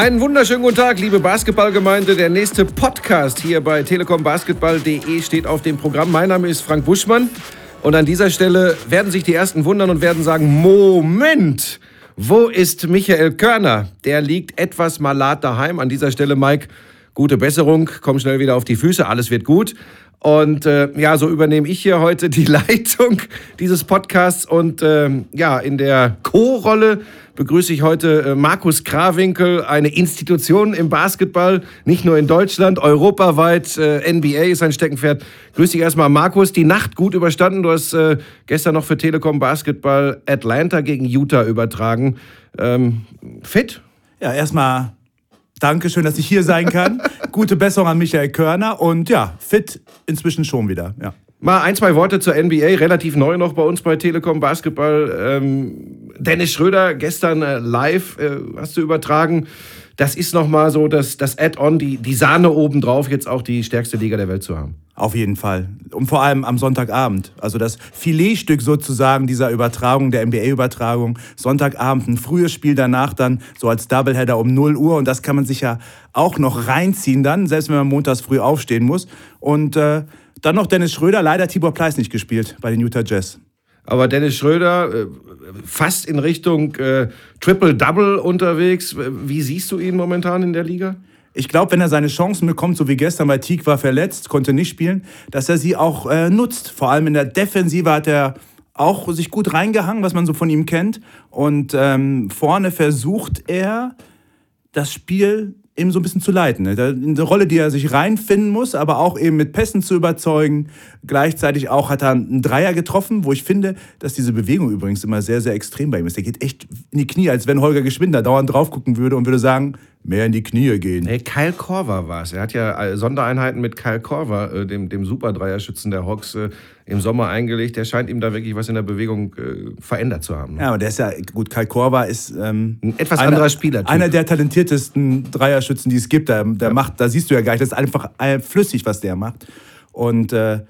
Einen wunderschönen guten Tag, liebe Basketballgemeinde. Der nächste Podcast hier bei telekombasketball.de steht auf dem Programm. Mein Name ist Frank Buschmann. Und an dieser Stelle werden sich die Ersten wundern und werden sagen, Moment, wo ist Michael Körner? Der liegt etwas malat daheim. An dieser Stelle, Mike, gute Besserung. Komm schnell wieder auf die Füße, alles wird gut. Und äh, ja, so übernehme ich hier heute die Leitung dieses Podcasts. Und äh, ja, in der Co-Rolle begrüße ich heute äh, Markus Krawinkel, eine Institution im Basketball, nicht nur in Deutschland, europaweit. Äh, NBA ist ein Steckenpferd. Grüß dich erstmal, Markus. Die Nacht gut überstanden. Du hast äh, gestern noch für Telekom Basketball Atlanta gegen Utah übertragen. Ähm, fit? Ja, erstmal Dankeschön, dass ich hier sein kann. Gute Besserung an Michael Körner und ja, fit inzwischen schon wieder. Ja. Mal ein, zwei Worte zur NBA, relativ neu noch bei uns bei Telekom Basketball. Ähm, Dennis Schröder, gestern äh, live äh, hast du übertragen. Das ist nochmal so das, das Add-on, die, die Sahne obendrauf, jetzt auch die stärkste Liga der Welt zu haben. Auf jeden Fall. Und vor allem am Sonntagabend. Also das Filetstück sozusagen dieser Übertragung, der NBA-Übertragung. Sonntagabend, ein frühes Spiel danach dann so als Doubleheader um 0 Uhr. Und das kann man sich ja auch noch reinziehen dann, selbst wenn man montags früh aufstehen muss. Und äh, dann noch Dennis Schröder, leider Tibor Pleiss nicht gespielt bei den Utah Jazz. Aber Dennis Schröder äh, fast in Richtung äh, Triple-Double unterwegs. Wie siehst du ihn momentan in der Liga? Ich glaube, wenn er seine Chancen bekommt, so wie gestern, weil Teague war verletzt, konnte nicht spielen, dass er sie auch äh, nutzt. Vor allem in der Defensive hat er auch sich gut reingehangen, was man so von ihm kennt. Und ähm, vorne versucht er, das Spiel eben so ein bisschen zu leiten. Ne? Eine Rolle, die er sich reinfinden muss, aber auch eben mit Pässen zu überzeugen. Gleichzeitig auch hat er einen Dreier getroffen, wo ich finde, dass diese Bewegung übrigens immer sehr, sehr extrem bei ihm ist. Der geht echt in die Knie, als wenn Holger Geschwinder dauernd drauf gucken würde und würde sagen, mehr in die Knie gehen. Nee, Kyle Korver war es. Er hat ja äh, Sondereinheiten mit Kyle Korver, äh, dem, dem Super-Dreierschützen der Hawks, äh, im Sommer eingelegt. Der scheint ihm da wirklich was in der Bewegung verändert zu haben. Ne? Ja, aber der ist ja, gut, Kyle Korver ist ähm, ein etwas einer, anderer Spieler. Einer der talentiertesten Dreierschützen, die es gibt. Der, der ja. macht, da siehst du ja gar nicht, das ist einfach flüssig, was der macht. Und äh,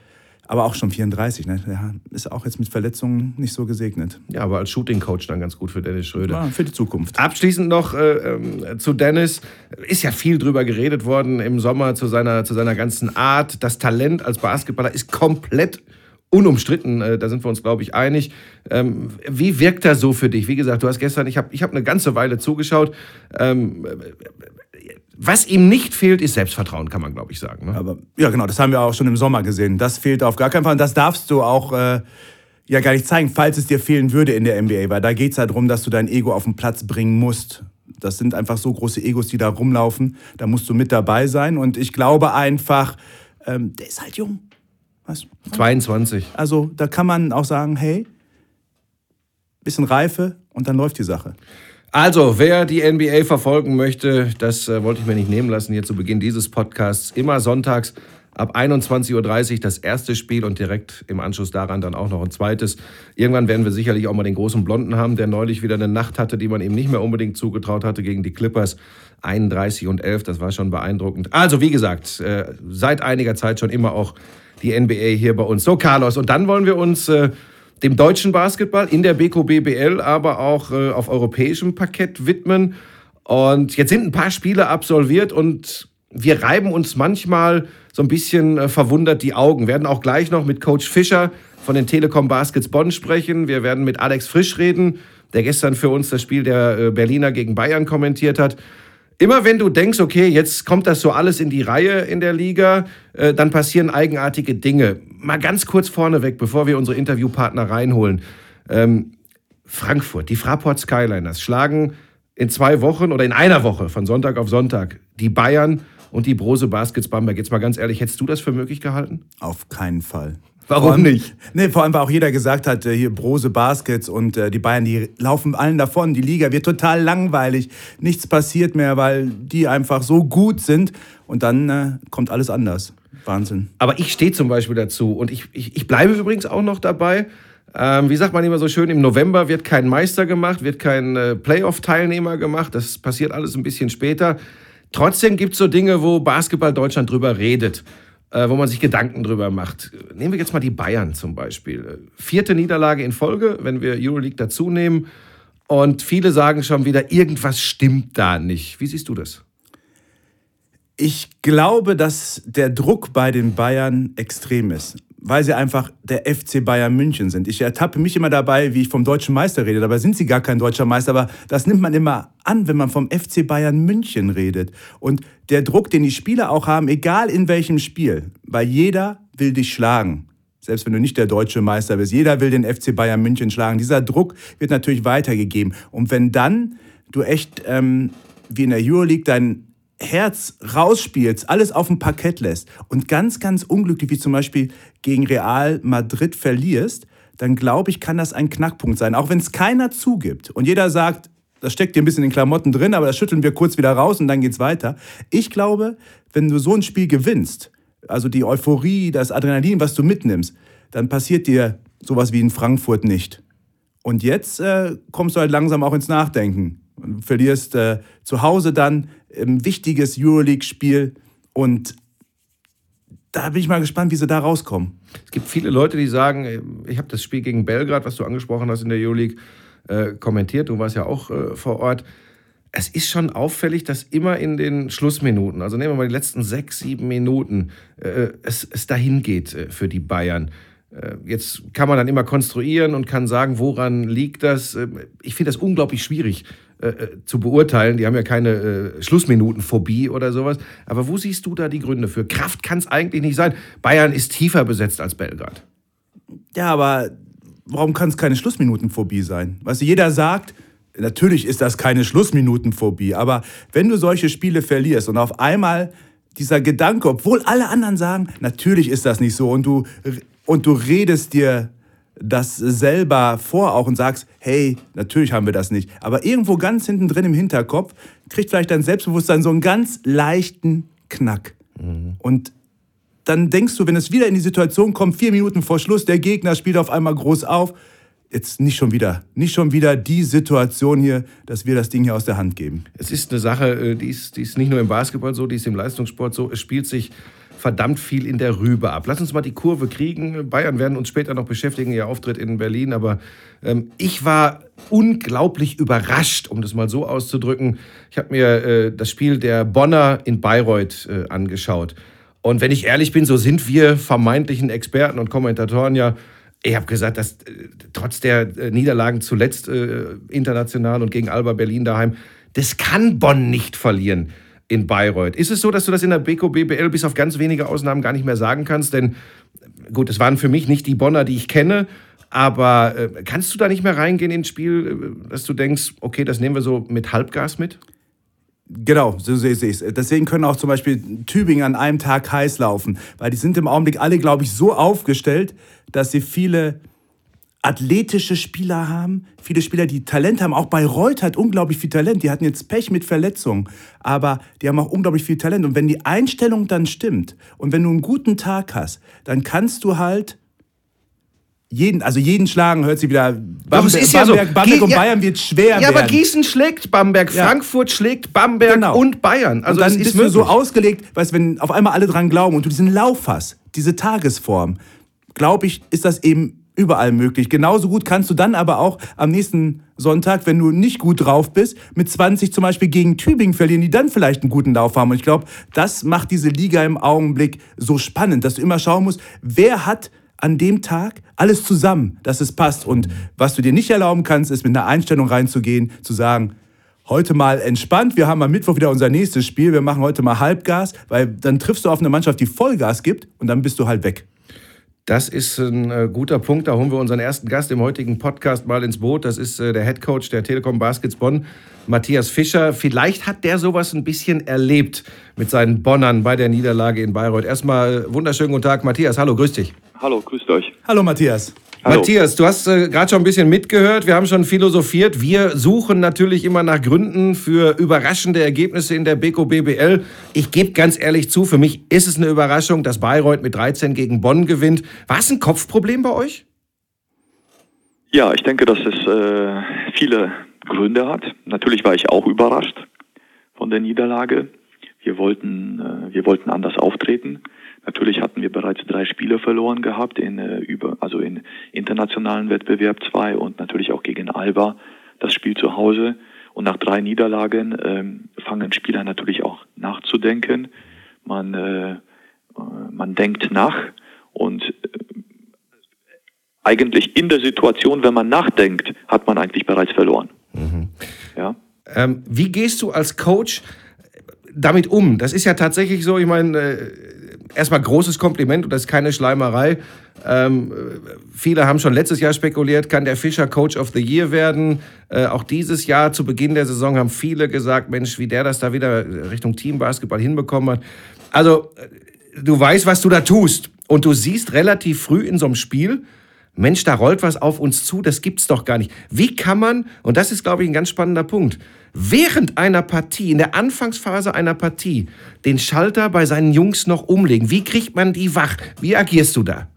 aber auch schon 34, ne? Der ist auch jetzt mit Verletzungen nicht so gesegnet. Ja, aber als Shooting-Coach dann ganz gut für Dennis Schröder. Ja, für die Zukunft. Abschließend noch äh, äh, zu Dennis. Ist ja viel drüber geredet worden im Sommer zu seiner, zu seiner ganzen Art. Das Talent als Basketballer ist komplett unumstritten, äh, da sind wir uns, glaube ich, einig. Ähm, wie wirkt er so für dich? Wie gesagt, du hast gestern, ich habe ich hab eine ganze Weile zugeschaut. Was ihm nicht fehlt, ist Selbstvertrauen, kann man, glaube ich, sagen. Ne? Aber, ja, genau, das haben wir auch schon im Sommer gesehen. Das fehlt auf gar keinen Fall. Und das darfst du auch äh, ja gar nicht zeigen, falls es dir fehlen würde in der NBA. Weil da geht es ja darum, dass du dein Ego auf den Platz bringen musst. Das sind einfach so große Egos, die da rumlaufen. Da musst du mit dabei sein. Und ich glaube einfach, ähm, der ist halt jung. Was? 22. Also da kann man auch sagen, hey, bisschen Reife und dann läuft die Sache. Also, wer die NBA verfolgen möchte, das äh, wollte ich mir nicht nehmen lassen, hier zu Beginn dieses Podcasts. Immer sonntags ab 21.30 Uhr das erste Spiel und direkt im Anschluss daran dann auch noch ein zweites. Irgendwann werden wir sicherlich auch mal den großen Blonden haben, der neulich wieder eine Nacht hatte, die man ihm nicht mehr unbedingt zugetraut hatte gegen die Clippers. 31 und 11, das war schon beeindruckend. Also, wie gesagt, äh, seit einiger Zeit schon immer auch die NBA hier bei uns. So, Carlos, und dann wollen wir uns äh, dem deutschen Basketball in der BKBBL, aber auch äh, auf europäischem Parkett widmen. Und jetzt sind ein paar Spiele absolviert und wir reiben uns manchmal so ein bisschen äh, verwundert die Augen. Wir werden auch gleich noch mit Coach Fischer von den Telekom Baskets Bonn sprechen. Wir werden mit Alex Frisch reden, der gestern für uns das Spiel der äh, Berliner gegen Bayern kommentiert hat. Immer wenn du denkst, okay, jetzt kommt das so alles in die Reihe in der Liga, äh, dann passieren eigenartige Dinge. Mal ganz kurz vorneweg, bevor wir unsere Interviewpartner reinholen. Ähm, Frankfurt, die Fraport Skyliners schlagen in zwei Wochen oder in einer Woche von Sonntag auf Sonntag die Bayern und die Brose Baskets Bamberg. Jetzt mal ganz ehrlich, hättest du das für möglich gehalten? Auf keinen Fall. Warum allem, nicht? Nee, vor allem, weil auch jeder gesagt hat, äh, hier Brose Baskets und äh, die Bayern, die laufen allen davon. Die Liga wird total langweilig. Nichts passiert mehr, weil die einfach so gut sind. Und dann äh, kommt alles anders. Wahnsinn. Aber ich stehe zum Beispiel dazu. Und ich, ich, ich bleibe übrigens auch noch dabei. Ähm, wie sagt man immer so schön, im November wird kein Meister gemacht, wird kein äh, Playoff-Teilnehmer gemacht. Das passiert alles ein bisschen später. Trotzdem gibt es so Dinge, wo Basketball Deutschland drüber redet wo man sich Gedanken drüber macht. Nehmen wir jetzt mal die Bayern zum Beispiel. Vierte Niederlage in Folge, wenn wir Euroleague dazu nehmen. Und viele sagen schon wieder, irgendwas stimmt da nicht. Wie siehst du das? Ich glaube, dass der Druck bei den Bayern extrem ist, weil sie einfach der FC Bayern München sind. Ich ertappe mich immer dabei, wie ich vom deutschen Meister rede. Dabei sind sie gar kein deutscher Meister, aber das nimmt man immer an, wenn man vom FC Bayern München redet. Und der Druck, den die Spieler auch haben, egal in welchem Spiel, weil jeder will dich schlagen. Selbst wenn du nicht der deutsche Meister bist, jeder will den FC Bayern München schlagen. Dieser Druck wird natürlich weitergegeben. Und wenn dann du echt ähm, wie in der Euroleague dein Herz rausspielst, alles auf dem Parkett lässt und ganz, ganz unglücklich wie zum Beispiel gegen Real Madrid verlierst, dann glaube ich, kann das ein Knackpunkt sein. Auch wenn es keiner zugibt und jeder sagt, das steckt dir ein bisschen in den Klamotten drin, aber das schütteln wir kurz wieder raus und dann geht's weiter. Ich glaube, wenn du so ein Spiel gewinnst, also die Euphorie, das Adrenalin, was du mitnimmst, dann passiert dir sowas wie in Frankfurt nicht. Und jetzt äh, kommst du halt langsam auch ins Nachdenken. Du verlierst äh, zu Hause dann ein wichtiges Euroleague-Spiel und da bin ich mal gespannt, wie sie da rauskommen. Es gibt viele Leute, die sagen, ich habe das Spiel gegen Belgrad, was du angesprochen hast in der Euroleague, äh, kommentiert. Du warst ja auch äh, vor Ort. Es ist schon auffällig, dass immer in den Schlussminuten, also nehmen wir mal die letzten sechs, sieben Minuten, äh, es, es dahin geht äh, für die Bayern. Äh, jetzt kann man dann immer konstruieren und kann sagen, woran liegt das. Äh, ich finde das unglaublich schwierig äh, äh, zu beurteilen. Die haben ja keine äh, Schlussminutenphobie oder sowas. Aber wo siehst du da die Gründe für? Kraft kann es eigentlich nicht sein. Bayern ist tiefer besetzt als Belgrad. Ja, aber warum kann es keine Schlussminutenphobie sein? Du, jeder sagt, natürlich ist das keine Schlussminutenphobie, aber wenn du solche Spiele verlierst und auf einmal dieser Gedanke, obwohl alle anderen sagen, natürlich ist das nicht so und du und du redest dir das selber vor auch und sagst, hey, natürlich haben wir das nicht. Aber irgendwo ganz hinten drin im Hinterkopf kriegt vielleicht dein Selbstbewusstsein so einen ganz leichten Knack. Mhm. Und dann denkst du, wenn es wieder in die Situation kommt, vier Minuten vor Schluss, der Gegner spielt auf einmal groß auf, jetzt nicht schon wieder, nicht schon wieder die Situation hier, dass wir das Ding hier aus der Hand geben. Es ist eine Sache, äh, die ist, die ist nicht nur im Basketball so, die ist im Leistungssport so. Es spielt sich verdammt viel in der Rübe ab. Lass uns mal die Kurve kriegen. Bayern werden uns später noch beschäftigen, ihr Auftritt in Berlin. Aber ähm, ich war unglaublich überrascht, um das mal so auszudrücken. Ich habe mir äh, das Spiel der Bonner in Bayreuth äh, angeschaut. Und wenn ich ehrlich bin, so sind wir vermeintlichen Experten und Kommentatoren ja ich habe gesagt, dass äh, trotz der äh, Niederlagen zuletzt äh, international und gegen Alba Berlin daheim, das kann Bonn nicht verlieren in Bayreuth. Ist es so, dass du das in der Beko BBL bis auf ganz wenige Ausnahmen gar nicht mehr sagen kannst? Denn gut, es waren für mich nicht die Bonner, die ich kenne. Aber äh, kannst du da nicht mehr reingehen ins Spiel, äh, dass du denkst, okay, das nehmen wir so mit Halbgas mit? Genau, so sehe ich es. Deswegen können auch zum Beispiel Tübingen an einem Tag heiß laufen, weil die sind im Augenblick alle, glaube ich, so aufgestellt, dass sie viele athletische Spieler haben, viele Spieler, die Talent haben. Auch bei Reut hat unglaublich viel Talent. Die hatten jetzt Pech mit Verletzungen, aber die haben auch unglaublich viel Talent. Und wenn die Einstellung dann stimmt und wenn du einen guten Tag hast, dann kannst du halt jeden, also jeden schlagen hört sich wieder. Bamberg, ist ja Bamberg, so. Bamberg und ja, Bayern wird schwer. Ja, werden. aber Gießen schlägt Bamberg, ja. Frankfurt schlägt Bamberg genau. und Bayern. Also und dann ist bist so ausgelegt, weißt, wenn auf einmal alle dran glauben und du diesen Lauf hast, diese Tagesform, glaube ich, ist das eben überall möglich. Genauso gut kannst du dann aber auch am nächsten Sonntag, wenn du nicht gut drauf bist, mit 20 zum Beispiel gegen Tübingen verlieren, die dann vielleicht einen guten Lauf haben. Und ich glaube, das macht diese Liga im Augenblick so spannend, dass du immer schauen musst, wer hat an dem Tag alles zusammen, dass es passt. Und was du dir nicht erlauben kannst, ist mit einer Einstellung reinzugehen, zu sagen, heute mal entspannt. Wir haben am Mittwoch wieder unser nächstes Spiel. Wir machen heute mal Halbgas, weil dann triffst du auf eine Mannschaft, die Vollgas gibt und dann bist du halt weg. Das ist ein äh, guter Punkt. Da holen wir unseren ersten Gast im heutigen Podcast mal ins Boot. Das ist äh, der Head Coach der Telekom Baskets Bonn, Matthias Fischer. Vielleicht hat der sowas ein bisschen erlebt mit seinen Bonnern bei der Niederlage in Bayreuth. Erstmal äh, wunderschönen guten Tag, Matthias. Hallo, grüß dich. Hallo, grüßt euch. Hallo, Matthias. Hallo. Matthias, du hast äh, gerade schon ein bisschen mitgehört. Wir haben schon philosophiert. Wir suchen natürlich immer nach Gründen für überraschende Ergebnisse in der Beko BBL. Ich gebe ganz ehrlich zu, für mich ist es eine Überraschung, dass Bayreuth mit 13 gegen Bonn gewinnt. War es ein Kopfproblem bei euch? Ja, ich denke, dass es äh, viele Gründe hat. Natürlich war ich auch überrascht von der Niederlage. Wir wollten, äh, wir wollten anders auftreten. Natürlich hatten wir bereits drei Spiele verloren gehabt in äh, über also in internationalen Wettbewerb zwei und natürlich auch gegen Alba. das Spiel zu Hause. Und nach drei Niederlagen ähm, fangen Spieler natürlich auch nachzudenken. Man, äh, man denkt nach und äh, eigentlich in der Situation, wenn man nachdenkt, hat man eigentlich bereits verloren. Mhm. Ja. Ähm, wie gehst du als Coach damit um? Das ist ja tatsächlich so, ich meine, äh, erstmal großes Kompliment und das ist keine Schleimerei. Ähm, viele haben schon letztes Jahr spekuliert, kann der Fischer Coach of the Year werden. Äh, auch dieses Jahr zu Beginn der Saison haben viele gesagt, Mensch, wie der das da wieder Richtung Teambasketball hinbekommen hat. Also, äh, du weißt, was du da tust. Und du siehst relativ früh in so einem Spiel, Mensch, da rollt was auf uns zu, das gibt's doch gar nicht. Wie kann man, und das ist, glaube ich, ein ganz spannender Punkt, während einer Partie, in der Anfangsphase einer Partie, den Schalter bei seinen Jungs noch umlegen? Wie kriegt man die wach? Wie agierst du da?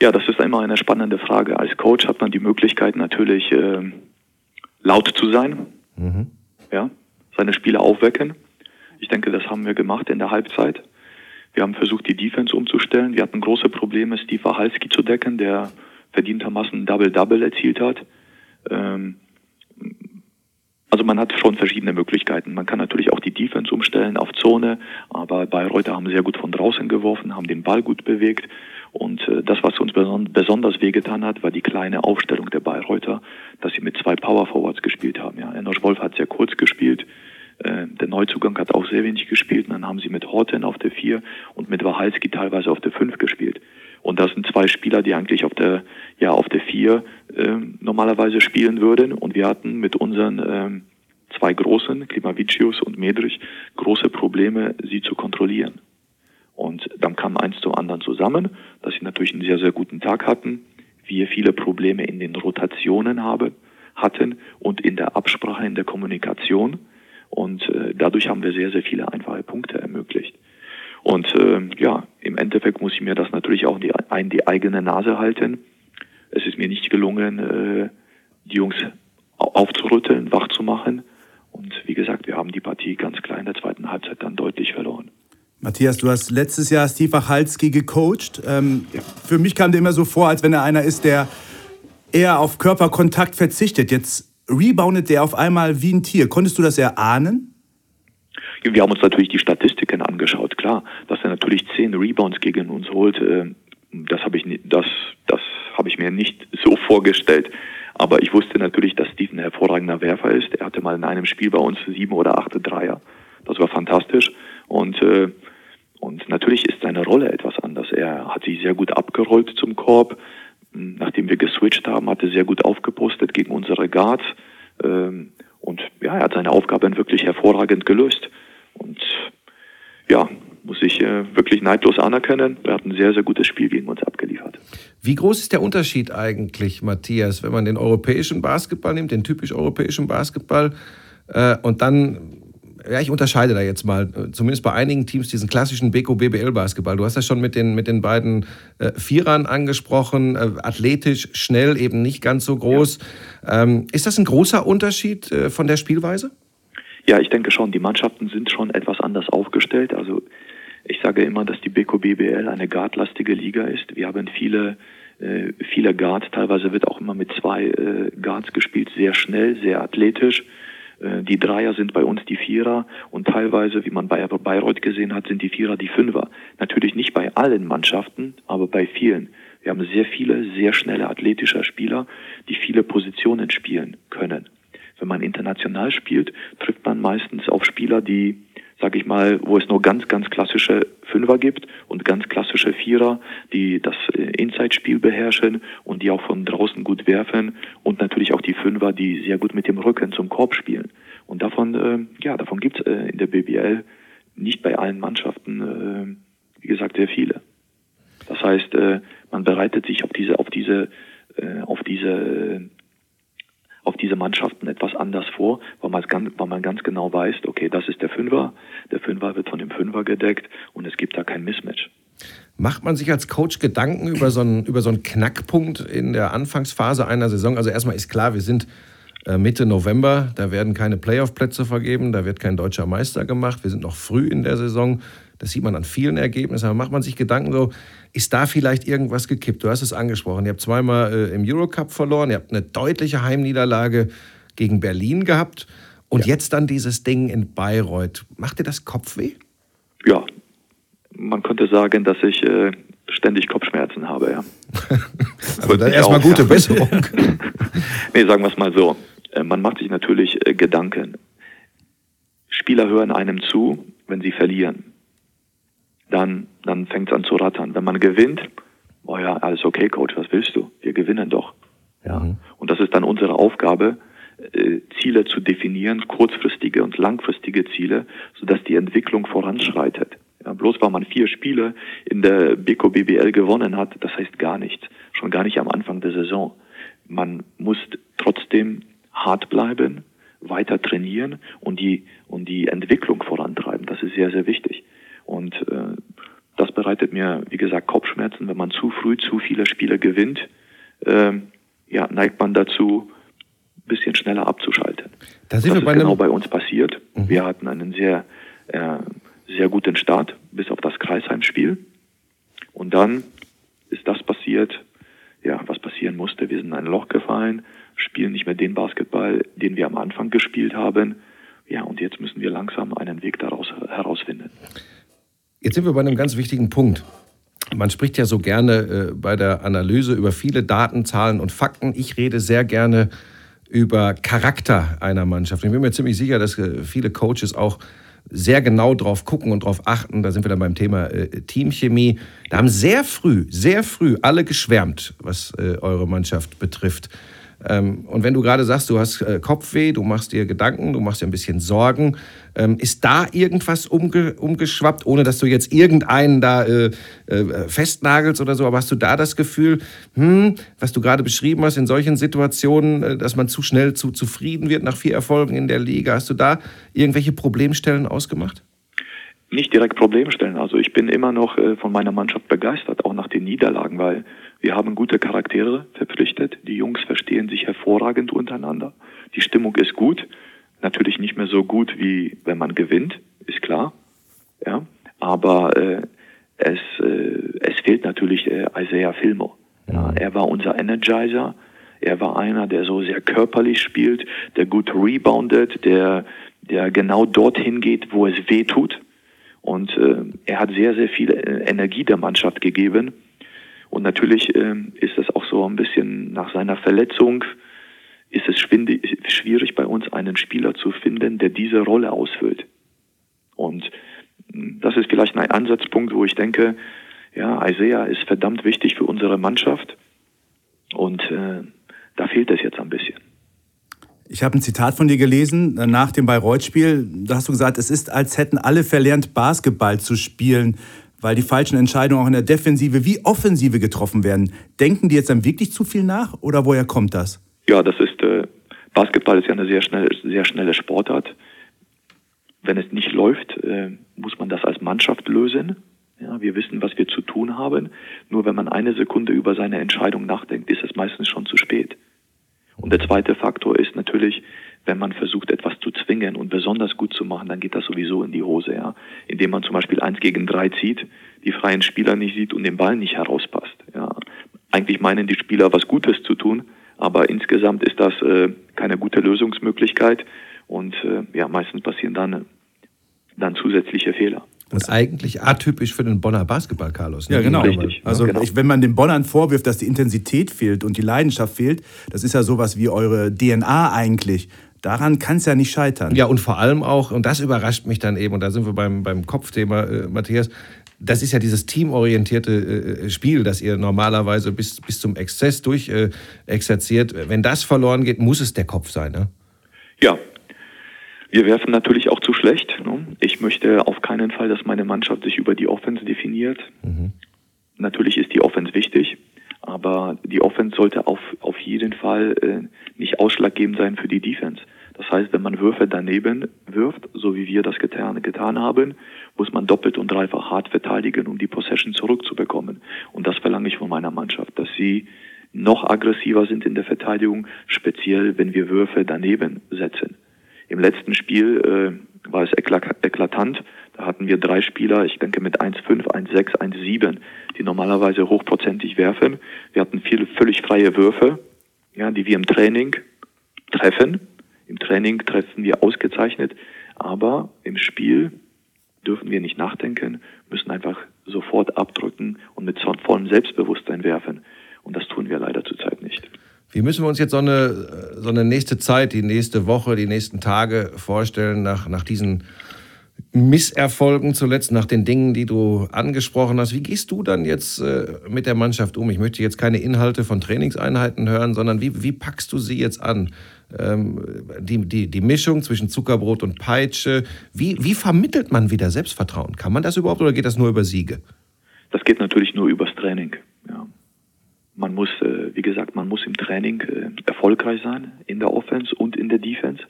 Ja, das ist immer eine spannende Frage. Als Coach hat man die Möglichkeit natürlich äh, laut zu sein, mhm. ja, seine Spieler aufwecken. Ich denke, das haben wir gemacht in der Halbzeit. Wir haben versucht, die Defense umzustellen. Wir hatten große Probleme, Steve Wahalski zu decken, der verdientermaßen Double-Double erzielt hat. Ähm, also man hat schon verschiedene Möglichkeiten. Man kann natürlich auch die Defense umstellen auf Zone, aber Bayreuther haben sehr gut von draußen geworfen, haben den Ball gut bewegt. Und äh, das, was uns beson besonders wehgetan hat, war die kleine Aufstellung der Bayreuther, dass sie mit zwei Power Forwards gespielt haben. Ja, Enoch Wolf hat sehr kurz gespielt, äh, der Neuzugang hat auch sehr wenig gespielt. Und dann haben sie mit Horten auf der 4 und mit Wachalski teilweise auf der 5 gespielt. Und das sind zwei Spieler, die eigentlich auf der, ja, auf der 4 äh, normalerweise spielen würden. Und wir hatten mit unseren ähm, zwei Großen, Klimavicius und Medrich, große Probleme, sie zu kontrollieren. Und dann kam eins zum anderen zusammen, dass sie natürlich einen sehr, sehr guten Tag hatten, wir viele Probleme in den Rotationen haben, hatten und in der Absprache, in der Kommunikation. Und äh, dadurch haben wir sehr, sehr viele einfache Punkte ermöglicht. Und äh, ja, im Endeffekt muss ich mir das natürlich auch die, in die eigene Nase halten. Es ist mir nicht gelungen, äh, die Jungs aufzurütteln, wach zu machen. Und wie gesagt, wir haben die Partie ganz klar in der zweiten Halbzeit dann deutlich verloren. Matthias, du hast letztes Jahr Steve Wachalski gecoacht. Ähm, ja. Für mich kam dir immer so vor, als wenn er einer ist, der eher auf Körperkontakt verzichtet. Jetzt reboundet der auf einmal wie ein Tier. Konntest du das erahnen? Wir haben uns natürlich die Statistiken angeschaut, klar, dass er natürlich zehn Rebounds gegen uns holt. Das habe ich, das, das habe ich mir nicht so vorgestellt. Aber ich wusste natürlich, dass Steve ein hervorragender Werfer ist. Er hatte mal in einem Spiel bei uns sieben oder acht Dreier. Das war fantastisch. Und, äh, und natürlich ist seine Rolle etwas anders. Er hat sich sehr gut abgerollt zum Korb nachdem wir geswitcht haben, hat er sehr gut aufgepostet gegen unsere Guards. Ähm, und ja, er hat seine Aufgaben wirklich hervorragend gelöst. Und ja, muss ich äh, wirklich neidlos anerkennen. Er hat ein sehr, sehr gutes Spiel gegen uns abgeliefert. Wie groß ist der Unterschied eigentlich, Matthias, wenn man den europäischen Basketball nimmt, den typisch europäischen Basketball, äh, und dann ja, ich unterscheide da jetzt mal, zumindest bei einigen Teams, diesen klassischen Beko-BBL-Basketball. Du hast das schon mit den, mit den beiden äh, Vierern angesprochen, äh, athletisch, schnell, eben nicht ganz so groß. Ja. Ähm, ist das ein großer Unterschied äh, von der Spielweise? Ja, ich denke schon. Die Mannschaften sind schon etwas anders aufgestellt. Also ich sage immer, dass die Beko BBL eine guardlastige Liga ist. Wir haben viele äh, viele Guards, teilweise wird auch immer mit zwei äh, Guards gespielt, sehr schnell, sehr athletisch. Äh, die Dreier sind bei uns die Vierer und teilweise, wie man bei Bayreuth gesehen hat, sind die Vierer die Fünfer. Natürlich nicht bei allen Mannschaften, aber bei vielen. Wir haben sehr viele, sehr schnelle athletische Spieler, die viele Positionen spielen können. Wenn man international spielt, trifft man meistens auf Spieler, die sag ich mal, wo es nur ganz, ganz klassische Fünfer gibt und ganz klassische Vierer, die das äh, Inside-Spiel beherrschen und die auch von draußen gut werfen und natürlich auch die Fünfer, die sehr gut mit dem Rücken zum Korb spielen. Und davon, äh, ja, davon gibt es äh, in der BBL nicht bei allen Mannschaften, äh, wie gesagt, sehr viele. Das heißt, äh, man bereitet sich auf diese, auf diese, äh, auf diese auf diese Mannschaften etwas anders vor, weil man, ganz, weil man ganz genau weiß, okay, das ist der Fünfer, der Fünfer wird von dem Fünfer gedeckt und es gibt da kein Mismatch. Macht man sich als Coach Gedanken über so, einen, über so einen Knackpunkt in der Anfangsphase einer Saison? Also erstmal ist klar, wir sind äh, Mitte November, da werden keine Playoff-Plätze vergeben, da wird kein deutscher Meister gemacht, wir sind noch früh in der Saison. Das sieht man an vielen Ergebnissen. Aber macht man sich Gedanken so, ist da vielleicht irgendwas gekippt? Du hast es angesprochen. Ihr habt zweimal äh, im Eurocup verloren, ihr habt eine deutliche Heimniederlage gegen Berlin gehabt und ja. jetzt dann dieses Ding in Bayreuth. Macht dir das Kopfweh? Ja, man könnte sagen, dass ich äh, ständig Kopfschmerzen habe, ja. also dann erstmal gute Besserung. nee, sagen wir es mal so. Äh, man macht sich natürlich äh, Gedanken. Spieler hören einem zu, wenn sie verlieren. Dann, dann fängt es an zu rattern. Wenn man gewinnt, oh ja, alles okay, Coach, was willst du? Wir gewinnen doch. Ja. Und das ist dann unsere Aufgabe, äh, Ziele zu definieren, kurzfristige und langfristige Ziele, sodass die Entwicklung voranschreitet. Ja, bloß weil man vier Spiele in der BK BBL gewonnen hat, das heißt gar nichts. Schon gar nicht am Anfang der Saison. Man muss trotzdem hart bleiben, weiter trainieren und die, und die Entwicklung vorantreiben. Das ist sehr, sehr wichtig. Und äh, das bereitet mir, wie gesagt, Kopfschmerzen, wenn man zu früh zu viele Spiele gewinnt. Äh, ja, neigt man dazu, ein bisschen schneller abzuschalten. Da sind das wir ist genau bei uns passiert. Mhm. Wir hatten einen sehr, äh, sehr guten Start bis auf das Kreisheimspiel. Und dann ist das passiert, ja, was passieren musste. Wir sind in ein Loch gefallen, spielen nicht mehr den Basketball, den wir am Anfang gespielt haben. Ja, und jetzt müssen wir langsam einen Weg daraus herausfinden. Jetzt sind wir bei einem ganz wichtigen Punkt. Man spricht ja so gerne äh, bei der Analyse über viele Daten, Zahlen und Fakten. Ich rede sehr gerne über Charakter einer Mannschaft. Ich bin mir ziemlich sicher, dass äh, viele Coaches auch sehr genau drauf gucken und drauf achten. Da sind wir dann beim Thema äh, Teamchemie. Da haben sehr früh, sehr früh alle geschwärmt, was äh, eure Mannschaft betrifft. Ähm, und wenn du gerade sagst, du hast äh, Kopfweh, du machst dir Gedanken, du machst dir ein bisschen Sorgen, ähm, ist da irgendwas umge umgeschwappt, ohne dass du jetzt irgendeinen da äh, äh, festnagelst oder so, aber hast du da das Gefühl, hm, was du gerade beschrieben hast, in solchen Situationen, äh, dass man zu schnell zu zufrieden wird nach vier Erfolgen in der Liga, hast du da irgendwelche Problemstellen ausgemacht? Nicht direkt Problemstellen. Also ich bin immer noch äh, von meiner Mannschaft begeistert, auch nach den Niederlagen, weil wir haben gute Charaktere verpflichtet. Die Jungs verstehen sich hervorragend untereinander. Die Stimmung ist gut. Natürlich nicht mehr so gut wie wenn man gewinnt, ist klar. Ja, aber äh, es, äh, es fehlt natürlich äh, Isaiah Filmer. Ja, er war unser Energizer. Er war einer, der so sehr körperlich spielt, der gut reboundet, der, der genau dorthin geht, wo es weh tut. Und äh, er hat sehr, sehr viel äh, Energie der Mannschaft gegeben. Und natürlich ähm, ist es auch so ein bisschen nach seiner Verletzung, ist es schwierig bei uns einen Spieler zu finden, der diese Rolle ausfüllt. Und hm, das ist vielleicht ein Ansatzpunkt, wo ich denke, ja, Isaiah ist verdammt wichtig für unsere Mannschaft. Und äh, da fehlt es jetzt ein bisschen. Ich habe ein Zitat von dir gelesen äh, nach dem Bayreuth-Spiel. Da hast du gesagt, es ist, als hätten alle verlernt, Basketball zu spielen weil die falschen Entscheidungen auch in der Defensive wie Offensive getroffen werden. Denken die jetzt dann wirklich zu viel nach oder woher kommt das? Ja, das ist äh, Basketball ist ja eine sehr schnelle, sehr schnelle Sportart. Wenn es nicht läuft, äh, muss man das als Mannschaft lösen. Ja, wir wissen, was wir zu tun haben. Nur wenn man eine Sekunde über seine Entscheidung nachdenkt, ist es meistens schon zu spät. Und der zweite Faktor ist natürlich, wenn man versucht, etwas zu zwingen und besonders gut zu machen, dann geht das sowieso in die Hose, ja. Indem man zum Beispiel eins gegen drei zieht, die freien Spieler nicht sieht und den Ball nicht herauspasst, ja. Eigentlich meinen die Spieler, was Gutes zu tun, aber insgesamt ist das äh, keine gute Lösungsmöglichkeit und äh, ja, meistens passieren dann, dann zusätzliche Fehler. Das ist eigentlich atypisch für den Bonner Basketball, Carlos. Ne? Ja, genau. Richtig. Also genau. Ich, wenn man den Bonnern vorwirft, dass die Intensität fehlt und die Leidenschaft fehlt, das ist ja sowas wie eure DNA eigentlich. Daran kann es ja nicht scheitern. Ja, und vor allem auch, und das überrascht mich dann eben, und da sind wir beim, beim Kopfthema, äh, Matthias, das ist ja dieses teamorientierte äh, Spiel, das ihr normalerweise bis, bis zum Exzess durchexerziert. Äh, Wenn das verloren geht, muss es der Kopf sein, ne? Ja. Wir werfen natürlich auch zu schlecht. Ne? Ich möchte auf keinen Fall, dass meine Mannschaft sich über die Offense definiert. Mhm. Natürlich ist die Offense wichtig, aber die Offense sollte auf, auf jeden Fall äh, nicht ausschlaggebend sein für die Defense. Das heißt, wenn man Würfe daneben wirft, so wie wir das getan, getan haben, muss man doppelt und dreifach hart verteidigen, um die Possession zurückzubekommen. Und das verlange ich von meiner Mannschaft, dass sie noch aggressiver sind in der Verteidigung, speziell wenn wir Würfe daneben setzen. Im letzten Spiel äh, war es eklatant. Da hatten wir drei Spieler, ich denke mit 1,5, 1,6, 1,7, die normalerweise hochprozentig werfen. Wir hatten viele völlig freie Würfe, ja, die wir im Training treffen Im Training treffen wir ausgezeichnet, aber im Spiel dürfen wir nicht nachdenken, müssen einfach sofort abdrücken und mit vollem Selbstbewusstsein werfen. Und das tun wir leider zurzeit nicht. Wie müssen wir uns jetzt so eine, so eine nächste Zeit, die nächste Woche, die nächsten Tage vorstellen, nach, nach diesen Misserfolgen zuletzt, nach den Dingen, die du angesprochen hast. Wie gehst du dann jetzt äh, mit der Mannschaft um? Ich möchte jetzt keine Inhalte von Trainingseinheiten hören, sondern wie, wie packst du sie jetzt an? Ähm, die, die, die Mischung zwischen Zuckerbrot und Peitsche. Wie, wie vermittelt man wieder Selbstvertrauen? Kann man das überhaupt oder geht das nur über Siege? Das geht natürlich nur übers Training. Man muss, äh, wie gesagt, man muss im Training äh, erfolgreich sein, in der Offense und in der Defense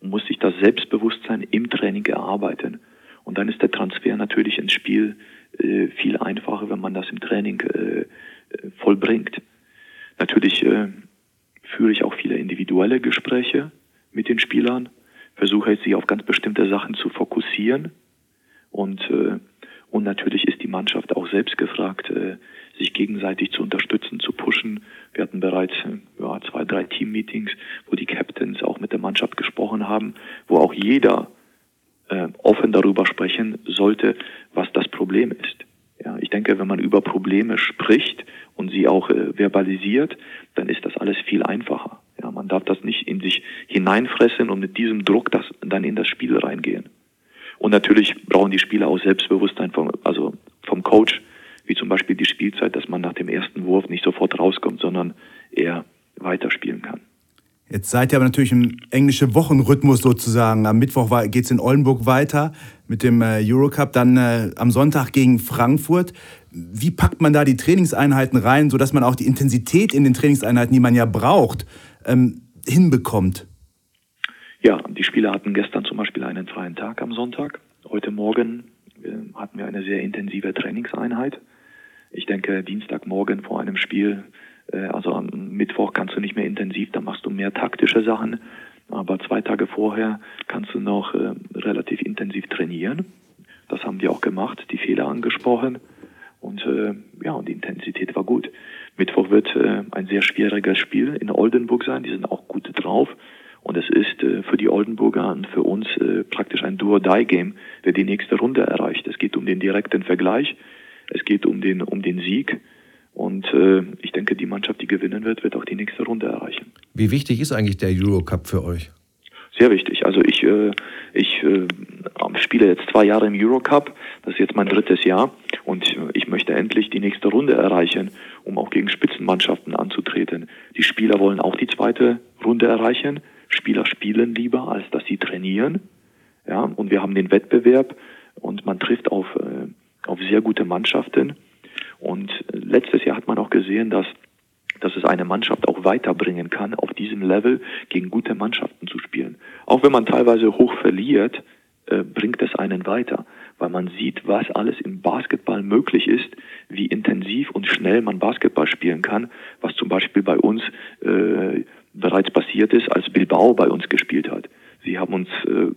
und muss sich das Selbstbewusstsein im Training erarbeiten. Und dann ist der Transfer natürlich ins Spiel äh, viel einfacher, wenn man das im Training vollbringt. Natürlich führe ich auch viele individuelle Gespräche mit den Spielern, versuche sie auf ganz bestimmte Sachen zu fokussieren und, und natürlich ist die Mannschaft auch selbst gefragt, sich gegenseitig zu unterstützen, zu pushen. Wir hatten bereits ja, zwei, drei Team-Meetings, wo die Captains auch mit der Mannschaft gesprochen haben, wo auch jeder äh, offen darüber sprechen sollte, was das Problem ist. Ja, ich denke, wenn man über Probleme spricht und sie auch äh, verbalisiert, dann ist das alles viel einfacher. Ja, man darf das nicht in sich hineinfressen und mit diesem Druck das, dann in das Spiel reingehen. Und natürlich brauchen die Spieler auch Selbstbewusstsein vom, also vom Coach, wie zum Beispiel die Spielzeit, dass man nach dem ersten Wurf nicht sofort rauskommt, sondern eher weiterspielen kann. Jetzt seid ihr aber natürlich im englischen Wochenrhythmus sozusagen. Am Mittwoch geht es in Oldenburg weiter mit dem äh, Eurocup, dann äh, am Sonntag gegen Frankfurt. Wie packt man da die Trainingseinheiten rein, sodass man auch die Intensität in den Trainingseinheiten, die man ja braucht, ähm, hinbekommt? Ja, die Spieler hatten gestern zum Beispiel einen freien Tag am Sonntag. Heute Morgen äh, hatten wir eine sehr intensive Trainingseinheit. Ich denke, Dienstagmorgen vor einem Spiel, äh, also am Mittwoch kannst du nicht mehr intensiv, da machst du mehr taktische Sachen. Aber zwei Tage vorher kannst du noch äh, relativ intensiv trainieren. Das haben wir auch gemacht, die Fehler angesprochen. Und äh, ja, und die Intensität war gut. Mittwoch wird äh, ein sehr schwieriges Spiel in Oldenburg sein. Die sind auch gut drauf. Und es ist äh, für die Oldenburger und für uns äh, praktisch ein Do-or-Die-Game, wer die nächste Runde erreicht. Es geht um den direkten Vergleich. Es geht um den, um den Sieg. Und äh, ich denke, die Mannschaft, die gewinnen wird, wird auch die nächste Runde erreichen. Wie wichtig ist eigentlich der Eurocup für euch? Sehr wichtig. Also ich, äh, ich äh, spiele jetzt zwei Jahre im Eurocup. Das ist jetzt mein drittes Jahr. Und ich möchte endlich die nächste Runde erreichen, um auch gegen Spitzenmannschaften anzutreten. Die Spieler wollen auch die zweite Runde erreichen. Spieler spielen lieber, als dass sie trainieren. Ja, und wir haben den Wettbewerb und man trifft auf, äh, auf sehr gute Mannschaften. Und letztes Jahr hat man auch gesehen, dass, dass es eine Mannschaft auch weiterbringen kann, auf diesem Level gegen gute Mannschaften zu spielen. Auch wenn man teilweise hoch verliert, äh, bringt es einen weiter, weil man sieht, was alles im Basketball möglich ist, wie intensiv und schnell man Basketball spielen kann, was zum Beispiel bei uns äh, bereits passiert ist, als Bilbao bei uns gespielt hat. Sie haben uns äh,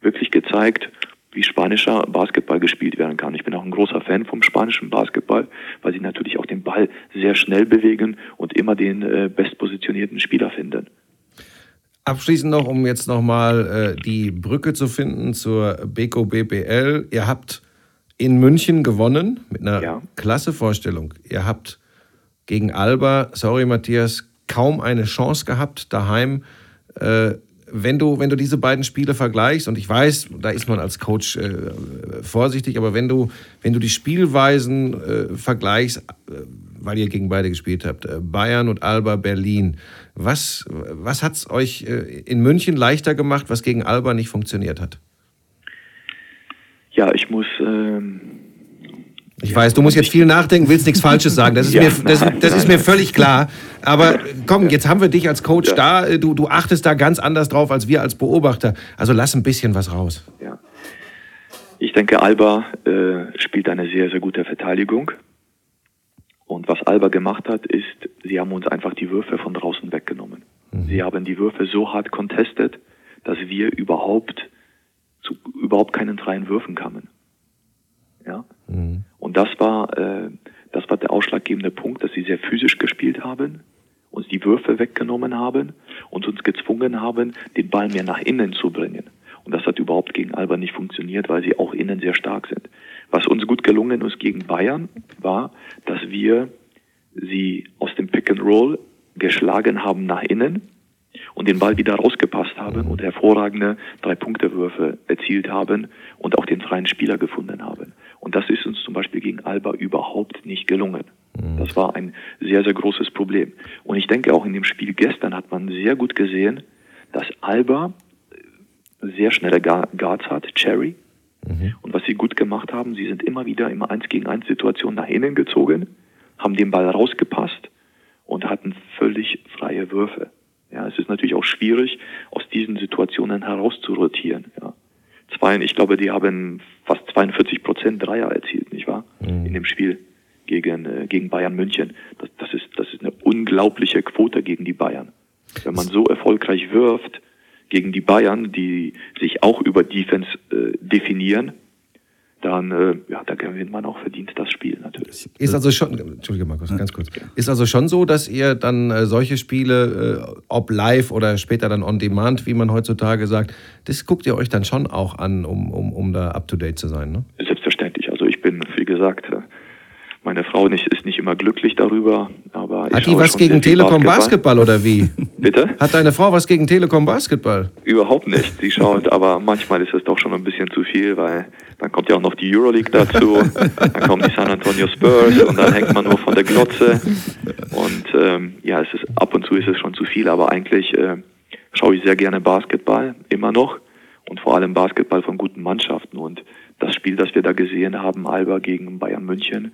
wirklich gezeigt, wie spanischer Basketball gespielt werden kann. Ich bin auch ein großer Fan vom spanischen Basketball, weil sie natürlich auch den Ball sehr schnell bewegen und immer den äh, bestpositionierten Spieler finden. Abschließend noch, um jetzt nochmal äh, die Brücke zu finden zur Beko BPL. Ihr habt in München gewonnen mit einer ja. klasse Vorstellung. Ihr habt gegen Alba, sorry Matthias, kaum eine Chance gehabt daheim. Äh, wenn du, wenn du diese beiden Spiele vergleichst, und ich weiß, da ist man als Coach äh, vorsichtig, aber wenn du, wenn du die Spielweisen äh, vergleichst, äh, weil ihr gegen beide gespielt habt, äh, Bayern und Alba Berlin, was, was hat es euch äh, in München leichter gemacht, was gegen Alba nicht funktioniert hat? Ja, ich muss ähm, ich weiß, du musst jetzt viel nachdenken, willst nichts Falsches sagen. Das ist, ja, mir, das, das ist mir völlig klar. Aber komm, jetzt haben wir dich als Coach ja. da. Du, du achtest da ganz anders drauf als wir als Beobachter. Also lass ein bisschen was raus. Ja. Ich denke, Alba äh, spielt eine sehr, sehr gute Verteidigung. Und was Alba gemacht hat, ist, sie haben uns einfach die Würfe von draußen weggenommen. Mhm. Sie haben die Würfe so hart contestet, dass wir überhaupt zu überhaupt keinen freien Würfen kamen. Ja. Mhm. Und das war, äh, das war der ausschlaggebende Punkt, dass sie sehr physisch gespielt haben uns die Würfe weggenommen haben und uns gezwungen haben, den Ball mehr nach innen zu bringen. Und das hat überhaupt gegen Alba nicht funktioniert, weil sie auch innen sehr stark sind. Was uns gut gelungen ist gegen Bayern, war, dass wir sie aus dem Pick and Roll geschlagen haben nach innen und den Ball wieder rausgepasst haben und hervorragende Drei-Punkte-Würfe erzielt haben und auch den freien Spieler gefunden haben. Und das ist uns zum Beispiel gegen Alba überhaupt nicht gelungen. Das war ein sehr, sehr großes Problem. Und ich denke, auch in dem Spiel gestern hat man sehr gut gesehen, dass Alba sehr schnelle Guards hat, Cherry. Mhm. Und was sie gut gemacht haben, sie sind immer wieder im 1 gegen 1 Situation nach innen gezogen, haben den Ball rausgepasst und hatten völlig freie Würfe. Ja, es ist natürlich auch schwierig, aus diesen Situationen herauszurotieren. Ja. Zwei, ich glaube, die haben fast 42 Prozent Dreier erzielt, nicht wahr? Mhm. In dem Spiel gegen, äh, gegen Bayern München. Das, das, ist, das ist eine unglaubliche Quote gegen die Bayern. Wenn man so erfolgreich wirft gegen die Bayern, die sich auch über Defense äh, definieren, dann äh, ja, da gewinnt man auch verdient das Spiel natürlich. Ist also schon, Entschuldige Markus, ganz kurz. Ist also schon so, dass ihr dann äh, solche Spiele, äh, ob live oder später dann on demand, wie man heutzutage sagt, das guckt ihr euch dann schon auch an, um, um, um da up to date zu sein, ne? Selbstverständlich. Also ich bin, wie gesagt, meine Frau nicht, ist nicht immer glücklich darüber, aber Hat die was gegen Telekom Basketball. Basketball oder wie? Bitte? Hat deine Frau was gegen Telekom Basketball? Überhaupt nicht. Sie schaut, aber manchmal ist es doch schon ein bisschen zu viel, weil dann kommt ja auch noch die Euroleague dazu, dann kommen die San Antonio Spurs und dann hängt man nur von der Glotze. Und ähm, ja, es ist ab und zu ist es schon zu viel, aber eigentlich äh, schaue ich sehr gerne Basketball, immer noch. Und vor allem Basketball von guten Mannschaften. Und das Spiel, das wir da gesehen haben, Alba gegen Bayern München,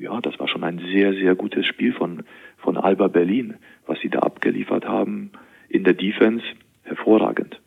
ja, das war schon ein sehr, sehr gutes Spiel von, von Alba Berlin, was sie da abgeliefert haben in der Defense. Hervorragend.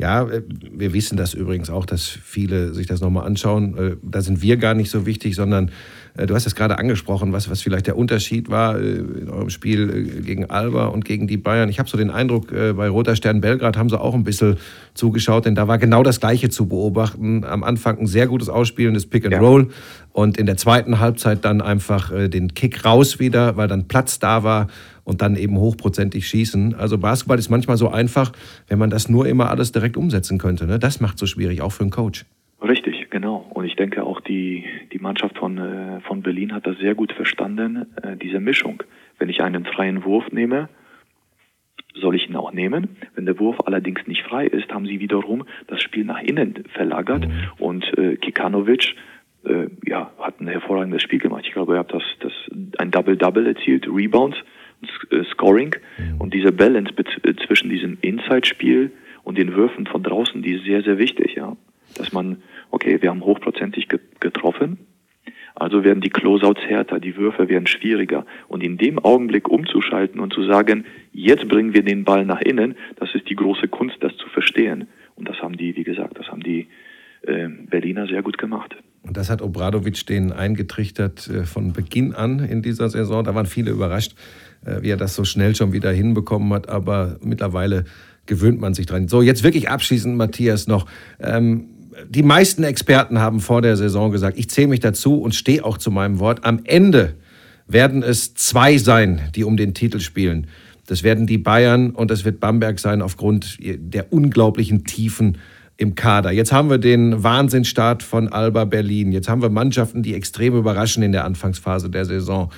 Ja, äh, wir wissen das übrigens auch, dass viele sich das nochmal anschauen. Äh, da sind wir gar nicht so wichtig, sondern äh, du hast es gerade angesprochen, was, was vielleicht der Unterschied war in eurem Spiel gegen Alba und gegen die Bayern. Ich habe so den Eindruck, bei Roter Stern Belgrad haben sie auch ein bisschen zugeschaut, denn da war genau das Gleiche zu beobachten. Am Anfang ein sehr gutes Ausspielen des Pick and ja. Roll und in der zweiten Halbzeit dann einfach den Kick raus wieder, weil dann Platz da war und dann eben hochprozentig schießen. Also Basketball ist manchmal so einfach, wenn man das nur immer alles direkt umsetzen könnte. Ne? Das macht so schwierig, auch für einen Coach. Richtig, genau. Und ich denke auch die, die Mannschaft von, äh, von Berlin hat das sehr gut verstanden, äh, diese Mischung. Wenn ich einen freien Wurf nehme, soll ich ihn auch nehmen. Wenn der Wurf allerdings nicht frei ist, haben sie wiederum das Spiel nach innen verlagert mhm. und äh, Kikanovic äh, ja, hat ein hervorragendes Spiel gemacht. Ich glaube, er hat das, das ein Double-Double erzielt, Rebounds, Scoring mhm. und diese Balance äh, zwischen diesem Inside-Spiel und den Würfen von draußen, die ist sehr, sehr wichtig, ja. Dass man, okay, wir haben hochprozentig getroffen, also werden die Closeouts härter, die Würfe werden schwieriger. Und in dem Augenblick umzuschalten und zu sagen, jetzt bringen wir den Ball nach innen, das ist die große Kunst, das zu verstehen. Und das haben die, wie gesagt, das haben die äh, Berliner sehr gut gemacht. Und das hat Obradovic denen eingetrichtert äh, von Beginn an in dieser Saison. Da waren viele überrascht, äh, wie er das so schnell schon wieder hinbekommen hat. Aber mittlerweile gewöhnt man sich dran. So, jetzt wirklich abschließend, Matthias, noch. Ähm, die meisten Experten haben vor der Saison gesagt, ich zähle mich dazu und stehe auch zu meinem Wort. Am Ende werden es zwei sein, die um den Titel spielen. Das werden die Bayern und das wird Bamberg sein aufgrund der unglaublichen Tiefen im Kader. Jetzt haben wir den Wahnsinnsstart von Alba Berlin. Jetzt haben wir Mannschaften, die extrem überraschen in der Anfangsphase der Saison.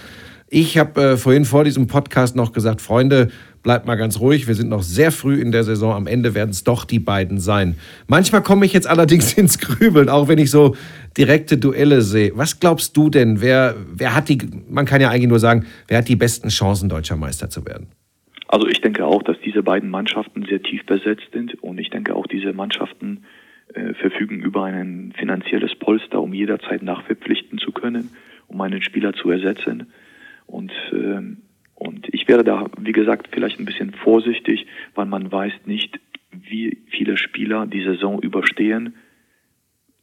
Ich habe äh, vorhin vor diesem Podcast noch gesagt, Freunde, bleibt mal ganz ruhig. Wir sind noch sehr früh in der Saison. Am Ende werden es doch die beiden sein. Manchmal komme ich jetzt allerdings ins Grübeln, auch wenn ich so direkte Duelle sehe. Was glaubst du denn? Wer, wer hat die, man kann ja eigentlich nur sagen, wer hat die besten Chancen, deutscher Meister zu werden? Also ich denke auch, dass diese beiden Mannschaften sehr tief besetzt sind und ich denke auch, diese Mannschaften äh, verfügen über ein finanzielles Polster, um jederzeit nachverpflichten zu können, um einen Spieler zu ersetzen. Und, ähm, und ich wäre da, wie gesagt, vielleicht ein bisschen vorsichtig, weil man weiß nicht, wie viele Spieler die Saison überstehen.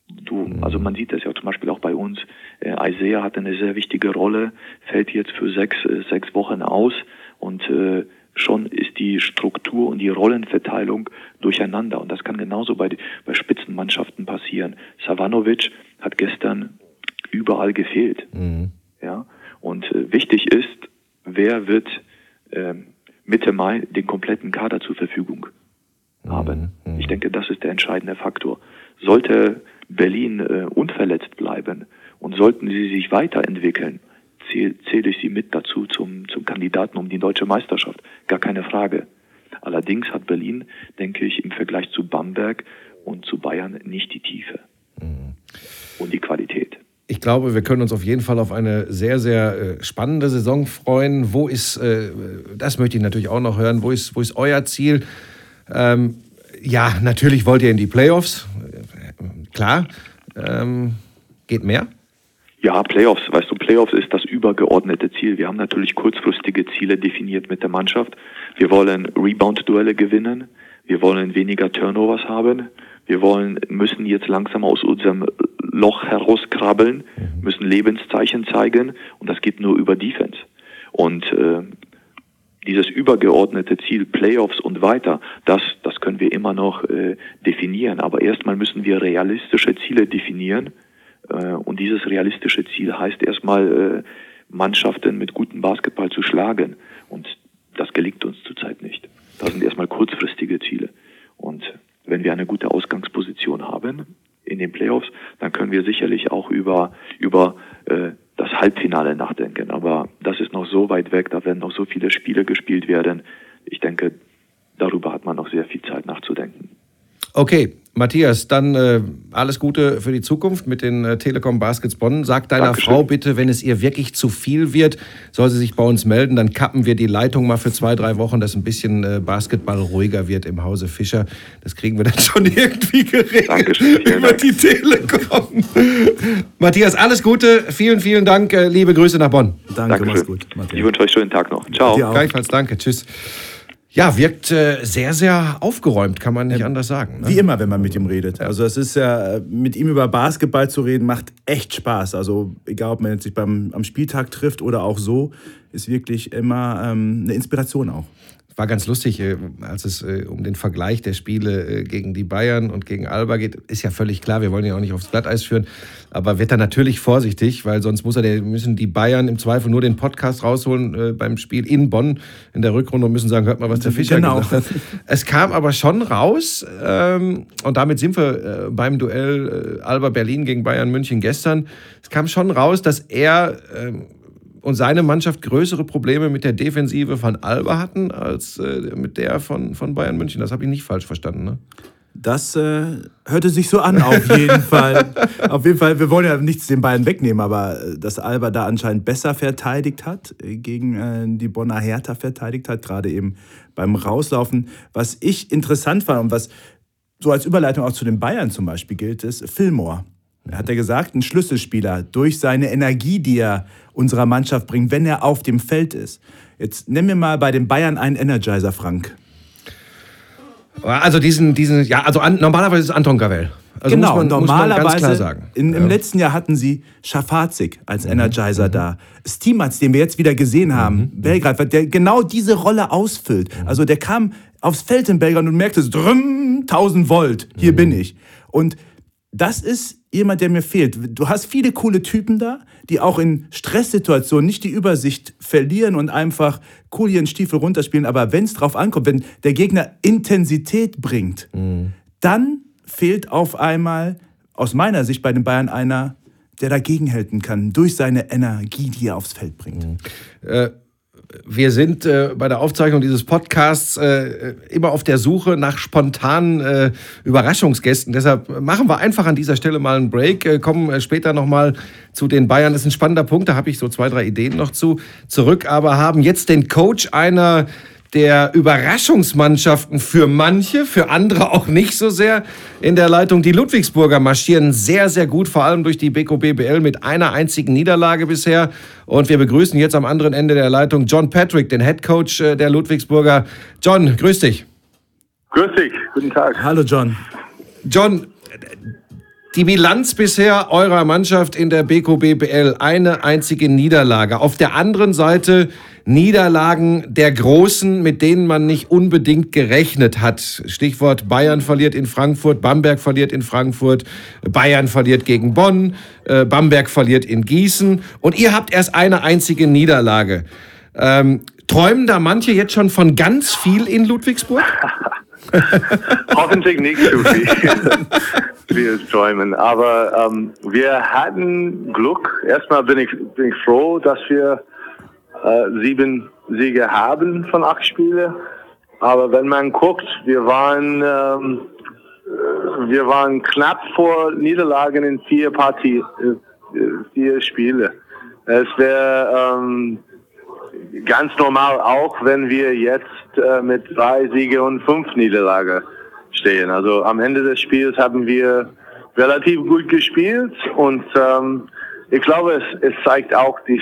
Du, also man sieht das ja zum Beispiel auch bei uns. Äh, Isaiah hat eine sehr wichtige Rolle, fällt jetzt für sechs, äh, sechs Wochen aus und äh, schon ist die Struktur und die Rollenverteilung durcheinander. Und das kann genauso bei, bei Spitzenmannschaften passieren. Savanovic hat gestern überall gefehlt. Mhm. Ja, und äh, wichtig ist, wer wird äh, Mitte Mai den kompletten Kader zur Verfügung haben. Mhm. Ich denke, das ist der entscheidende Faktor. Sollte Berlin äh, unverletzt bleiben und sollten sie sich weiterentwickeln, zähle zähl ich sie mit dazu zum, zum Kandidaten um die deutsche Meisterschaft. Gar keine Frage. Allerdings hat Berlin, denke ich, im Vergleich zu Bamberg und zu Bayern nicht die Tiefe mhm. und die Qualität. Ich glaube, wir können uns auf jeden Fall auf eine sehr, sehr äh, spannende Saison freuen. Wo ist, äh, das möchte ich natürlich auch noch hören, wo ist, wo ist euer Ziel? Ähm, ja, natürlich wollt ihr in die Playoffs. Klar. Ähm, geht mehr? Ja, Playoffs, weißt du, Playoffs ist das übergeordnete Ziel. Wir haben natürlich kurzfristige Ziele definiert mit der Mannschaft. Wir wollen Rebound-Duelle gewinnen. Wir wollen weniger Turnovers haben. Wir wollen, müssen jetzt langsam aus unserem Loch herauskrabbeln, mhm. müssen Lebenszeichen zeigen und das geht nur über Defense. Und äh, dieses übergeordnete Ziel Playoffs und weiter, das, das können wir immer noch äh, definieren. Aber erstmal müssen wir realistische Ziele definieren. Äh, und dieses realistische Ziel heißt erstmal, äh, Mannschaften mit gutem Basketball zu schlagen. Und das gelingt uns zurzeit nicht. Das sind erstmal kurzfristige Ziele. Und wenn wir eine gute Ausgangsposition haben in den Playoffs, dann können wir sicherlich auch über, über äh, das Halbfinale nachdenken. Aber das ist noch so weit weg, da werden noch so viele Spiele gespielt werden. Ich denke, darüber hat man noch sehr viel Zeit nachzudenken. Okay, Matthias, dann äh, alles Gute für die Zukunft mit den äh, Telekom Baskets Bonn. Sag deiner Dankeschön. Frau bitte, wenn es ihr wirklich zu viel wird, soll sie sich bei uns melden. Dann kappen wir die Leitung mal für zwei, drei Wochen, dass ein bisschen äh, Basketball ruhiger wird im Hause Fischer. Das kriegen wir dann schon irgendwie geregelt Dankeschön, über Dank. die Telekom. Matthias, alles Gute. Vielen, vielen Dank. Äh, liebe Grüße nach Bonn. Danke, Dankeschön. mach's gut. Matthias. Ich wünsche euch einen schönen Tag noch. Ciao. Gleichfalls, danke. Tschüss. Ja, wirkt äh, sehr, sehr aufgeräumt, kann man nicht ja, anders sagen. Ne? Wie immer, wenn man mit ihm redet. Also es ist ja, mit ihm über Basketball zu reden, macht echt Spaß. Also egal, ob man jetzt sich beim, am Spieltag trifft oder auch so, ist wirklich immer ähm, eine Inspiration auch war ganz lustig, äh, als es äh, um den Vergleich der Spiele äh, gegen die Bayern und gegen Alba geht. Ist ja völlig klar, wir wollen ja auch nicht aufs Glatteis führen, aber wird er natürlich vorsichtig, weil sonst muss er, müssen die Bayern im Zweifel nur den Podcast rausholen beim Spiel in Bonn in der Rückrunde und müssen sagen, hört mal, was der Fischer genau. gesagt hat. Es kam aber schon raus ähm, und damit sind wir beim Duell Alba Berlin gegen Bayern München gestern. Es kam schon raus, dass er ähm, und seine Mannschaft größere Probleme mit der Defensive von Alba hatten als äh, mit der von, von Bayern München. Das habe ich nicht falsch verstanden. Ne? Das äh, hörte sich so an, auf jeden Fall. auf jeden Fall, wir wollen ja nichts den Bayern wegnehmen, aber äh, dass Alba da anscheinend besser verteidigt hat, äh, gegen äh, die Bonner Hertha verteidigt hat, gerade eben beim Rauslaufen. Was ich interessant fand und was so als Überleitung auch zu den Bayern zum Beispiel gilt, ist Fillmore. Hat er gesagt, ein Schlüsselspieler durch seine Energie, die er unserer Mannschaft bringt, wenn er auf dem Feld ist. Jetzt nimm mir mal bei den Bayern einen Energizer, Frank. Also diesen, diesen, ja, also an, normalerweise ist es Anton Gavel. Also genau, man, normalerweise. In, Im ja. letzten Jahr hatten sie Schafazik als mhm. Energizer mhm. da. Stimac, den wir jetzt wieder gesehen haben, mhm. Belgrad, der genau diese Rolle ausfüllt. Mhm. Also der kam aufs Feld in Belgrad und merkte, drüm, 1000 Volt, hier mhm. bin ich. Und das ist jemand, der mir fehlt. Du hast viele coole Typen da, die auch in Stresssituationen nicht die Übersicht verlieren und einfach cool ihren Stiefel runterspielen. Aber wenn es drauf ankommt, wenn der Gegner Intensität bringt, mhm. dann fehlt auf einmal aus meiner Sicht bei den Bayern einer, der dagegenhalten kann durch seine Energie, die er aufs Feld bringt. Mhm. Äh wir sind äh, bei der Aufzeichnung dieses Podcasts äh, immer auf der Suche nach spontanen äh, Überraschungsgästen. Deshalb machen wir einfach an dieser Stelle mal einen Break, äh, kommen äh, später nochmal zu den Bayern. Das ist ein spannender Punkt, da habe ich so zwei, drei Ideen noch zu zurück, aber haben jetzt den Coach einer der Überraschungsmannschaften für manche, für andere auch nicht so sehr in der Leitung. Die Ludwigsburger marschieren sehr, sehr gut, vor allem durch die BKBBL mit einer einzigen Niederlage bisher. Und wir begrüßen jetzt am anderen Ende der Leitung John Patrick, den Head Coach äh, der Ludwigsburger. John, grüß dich. Grüß dich, guten Tag. Hallo John. John, die Bilanz bisher eurer Mannschaft in der BKBBL, eine einzige Niederlage. Auf der anderen Seite Niederlagen der Großen, mit denen man nicht unbedingt gerechnet hat. Stichwort Bayern verliert in Frankfurt, Bamberg verliert in Frankfurt, Bayern verliert gegen Bonn, äh, Bamberg verliert in Gießen und ihr habt erst eine einzige Niederlage. Ähm, träumen da manche jetzt schon von ganz viel in Ludwigsburg? Hoffentlich nicht zu viel, wie es träumen. Aber ähm, wir hatten Glück. Erstmal bin ich, bin ich froh, dass wir äh, sieben Siege haben von acht Spielen. Aber wenn man guckt, wir waren, ähm, äh, wir waren knapp vor Niederlagen in vier Partien, äh, vier Spiele. Es wäre ähm, ganz normal auch, wenn wir jetzt äh, mit drei Siege und fünf Niederlage stehen. Also am Ende des Spiels haben wir relativ gut gespielt und ähm, ich glaube, es, es zeigt auch die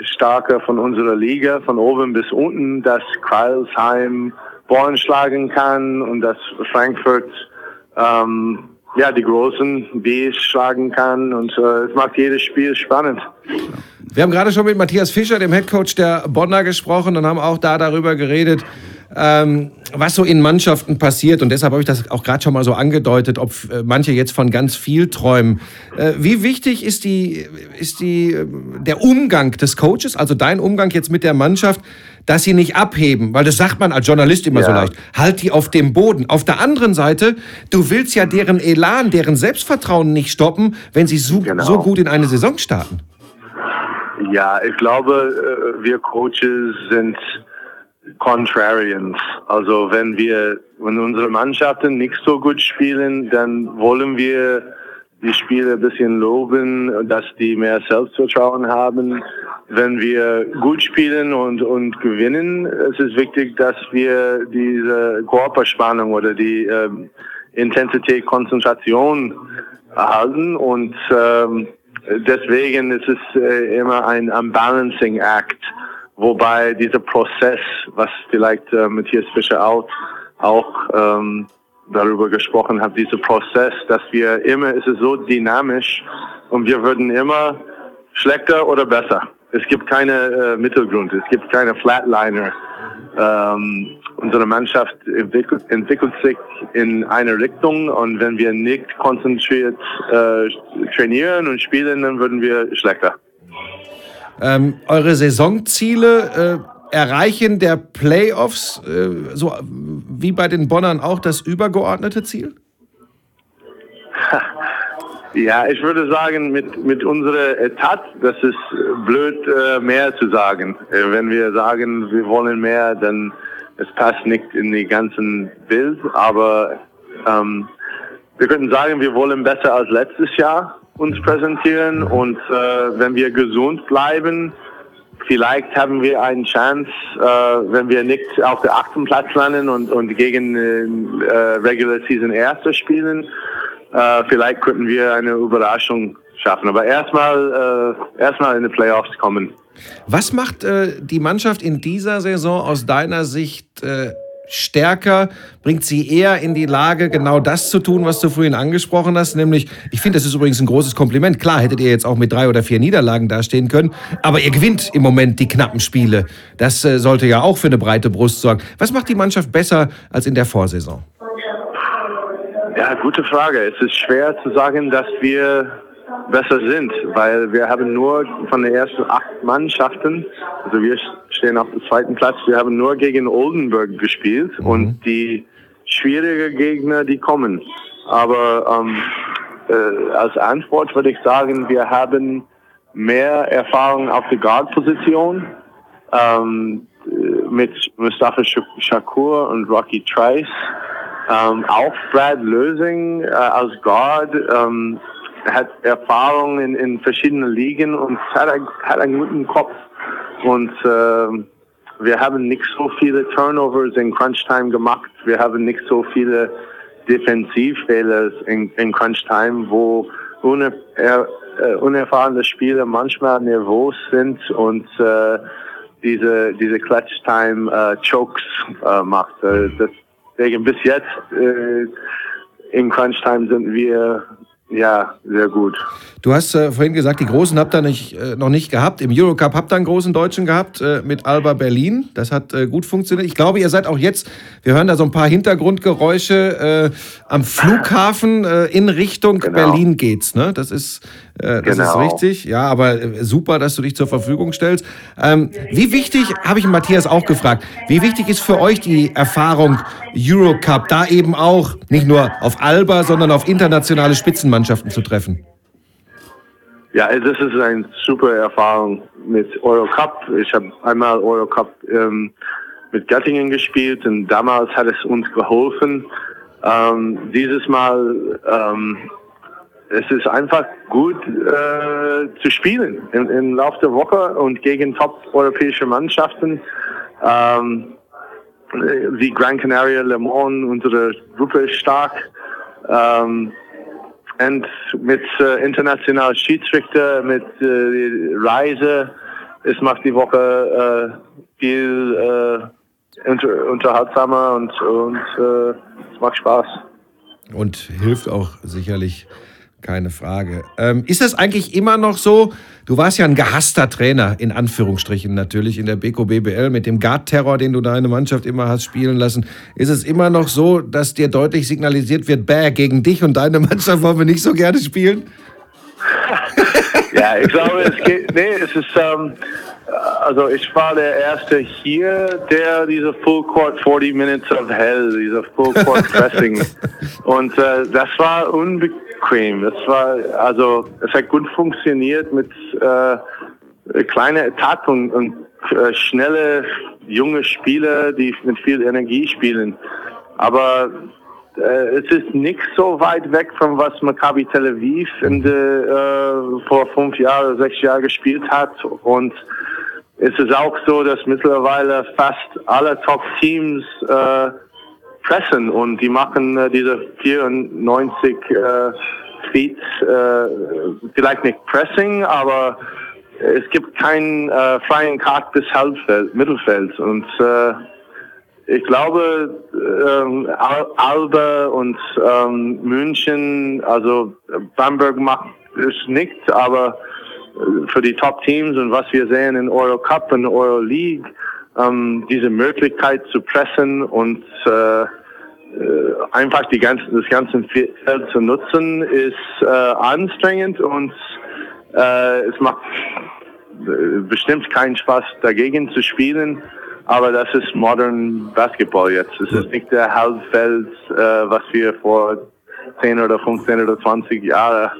Starke von unserer Liga, von oben bis unten, dass Kreilsheim Born schlagen kann und dass Frankfurt ähm, ja, die großen Bs schlagen kann und äh, es macht jedes Spiel spannend. Wir haben gerade schon mit Matthias Fischer, dem Headcoach der Bonner, gesprochen und haben auch da darüber geredet, ähm, was so in Mannschaften passiert. Und deshalb habe ich das auch gerade schon mal so angedeutet, ob äh, manche jetzt von ganz viel träumen. Äh, wie wichtig ist, die, ist die, äh, der Umgang des Coaches, also dein Umgang jetzt mit der Mannschaft, dass sie nicht abheben? Weil das sagt man als Journalist immer ja. so leicht. Halt die auf dem Boden. Auf der anderen Seite, du willst ja deren Elan, deren Selbstvertrauen nicht stoppen, wenn sie so, genau. so gut in eine Saison starten. Ja, ich glaube, wir Coaches sind Contrarians. Also wenn wir, wenn unsere Mannschaften nicht so gut spielen, dann wollen wir die Spieler ein bisschen loben, dass die mehr Selbstvertrauen haben. Wenn wir gut spielen und, und gewinnen, es ist wichtig, dass wir diese Körperspannung oder die ähm, Intensität, Konzentration erhalten und ähm, deswegen ist es äh, immer ein, ein Balancing Act Wobei dieser Prozess, was vielleicht äh, Matthias Fischer auch, auch ähm, darüber gesprochen hat, dieser Prozess, dass wir immer, es ist so dynamisch und wir würden immer schlechter oder besser. Es gibt keine äh, Mittelgrund, es gibt keine Flatliner. Ähm, unsere Mannschaft entwickelt, entwickelt, sich in eine Richtung und wenn wir nicht konzentriert äh, trainieren und spielen, dann würden wir schlechter. Ähm, eure Saisonziele äh, erreichen der Playoffs, äh, so wie bei den Bonnern auch, das übergeordnete Ziel? Ja, ich würde sagen, mit, mit unserer Etat, das ist blöd, äh, mehr zu sagen. Äh, wenn wir sagen, wir wollen mehr, dann es passt nicht in die ganzen Bild, aber ähm, wir könnten sagen, wir wollen besser als letztes Jahr uns präsentieren und äh, wenn wir gesund bleiben, vielleicht haben wir eine Chance, äh, wenn wir nicht auf der achten Platz landen und, und gegen äh, Regular Season Erster spielen, äh, vielleicht könnten wir eine Überraschung schaffen. Aber erstmal äh, erstmal in die Playoffs kommen. Was macht äh, die Mannschaft in dieser Saison aus deiner Sicht äh, stärker, bringt sie eher in die Lage, genau das zu tun, was du vorhin angesprochen hast. Nämlich, ich finde, das ist übrigens ein großes Kompliment. Klar, hättet ihr jetzt auch mit drei oder vier Niederlagen dastehen können, aber ihr gewinnt im Moment die knappen Spiele. Das äh, sollte ja auch für eine breite Brust sorgen. Was macht die Mannschaft besser als in der Vorsaison? Ja, gute Frage. Es ist schwer zu sagen, dass wir besser sind, weil wir haben nur von den ersten acht Mannschaften, also wir stehen auf dem zweiten Platz, wir haben nur gegen Oldenburg gespielt mhm. und die schwierigen Gegner, die kommen. Aber ähm, äh, als Antwort würde ich sagen, wir haben mehr Erfahrung auf der Guard-Position ähm, mit Mustafa Shakur und Rocky Trice. Ähm, auch Brad Lösing äh, als Guard ähm, hat Erfahrung in, in verschiedenen Ligen und hat, hat einen guten Kopf. Und äh, wir haben nicht so viele Turnovers in Crunch Time gemacht. Wir haben nicht so viele Defensivfehler in, in Crunch Time, wo uner, äh, unerfahrene Spieler manchmal nervös sind und äh, diese diese Clutch Time äh, Chokes äh, macht. Äh, deswegen bis jetzt äh, in Crunch Time sind wir ja, sehr gut. Du hast äh, vorhin gesagt, die Großen habt ihr nicht, äh, noch nicht gehabt. Im Eurocup habt ihr einen großen Deutschen gehabt äh, mit Alba Berlin. Das hat äh, gut funktioniert. Ich glaube, ihr seid auch jetzt, wir hören da so ein paar Hintergrundgeräusche, äh, am Flughafen äh, in Richtung genau. Berlin geht's. Ne? Das ist Äh, das genau. ist richtig. Ja, aber äh, super, dass du dich zur Verfügung stellst. Ähm, wie wichtig, habe ich Matthias auch gefragt, wie wichtig ist für euch die Erfahrung Eurocup, da eben auch nicht nur auf Alba, sondern auf internationale Spitzenmannschaften zu treffen? Ja, das ist eine super Erfahrung mit Eurocup. Ich habe einmal Eurocup ähm, mit Göttingen gespielt und damals hat es uns geholfen. Ähm, dieses Mal ähm, es ist einfach gut äh, zu spielen im, im Laufe der Woche und gegen top-europäische Mannschaften. Ähm, wie Gran Canaria, Le Mans, unsere Gruppe ist stark. Ähm, und mit äh, internationalen Schiedsrichter, mit äh, Reise, es macht die Woche äh, viel äh, unter, unterhaltsamer und, und äh, es macht Spaß. Und hilft auch sicherlich keine Frage. Ähm, ist das eigentlich immer noch so? Du warst ja ein gehasster Trainer, in Anführungsstrichen natürlich, in der Beko BBL mit dem Guard-Terror, den du deine Mannschaft immer hast spielen lassen. Ist es immer noch so, dass dir deutlich signalisiert wird, bäh, gegen dich und deine Mannschaft wollen wir nicht so gerne spielen? ja, ich glaube, es geht, nee, es ist, ähm, also ich war der Erste hier, der diese Full Court 40 Minutes of Hell, diese Full Court Pressing. und äh, das war unbequem. Das war, also es hat gut funktioniert mit äh, kleinen Etappen und äh, schnelle junge Spieler, die mit viel Energie spielen. Aber äh, es ist nicht so weit weg von was Maccabi Tel Aviv in de, äh, vor fünf Jahren, sechs Jahren gespielt hat und es ist auch so, dass mittlerweile fast alle Top-Teams äh, pressen und die machen äh, diese 94 äh, Feet, äh, vielleicht nicht Pressing, aber es gibt keinen äh, freien Cut bis Halbfeld, Mittelfeld und äh, ich glaube, ähm, Alba und ähm, München, also Bamberg macht es nicht, aber für die Top-Teams und was wir sehen in Euro Cup und Euro League, ähm, diese Möglichkeit zu pressen und äh, äh einfach die ganzen, das ganze Feld zu nutzen, ist äh, anstrengend und äh, es macht äh, bestimmt keinen Spaß dagegen zu spielen. Aber das ist modern Basketball jetzt. Es ist nicht der Halbfeld, äh, was wir vor 10 oder 15 oder 20 Jahren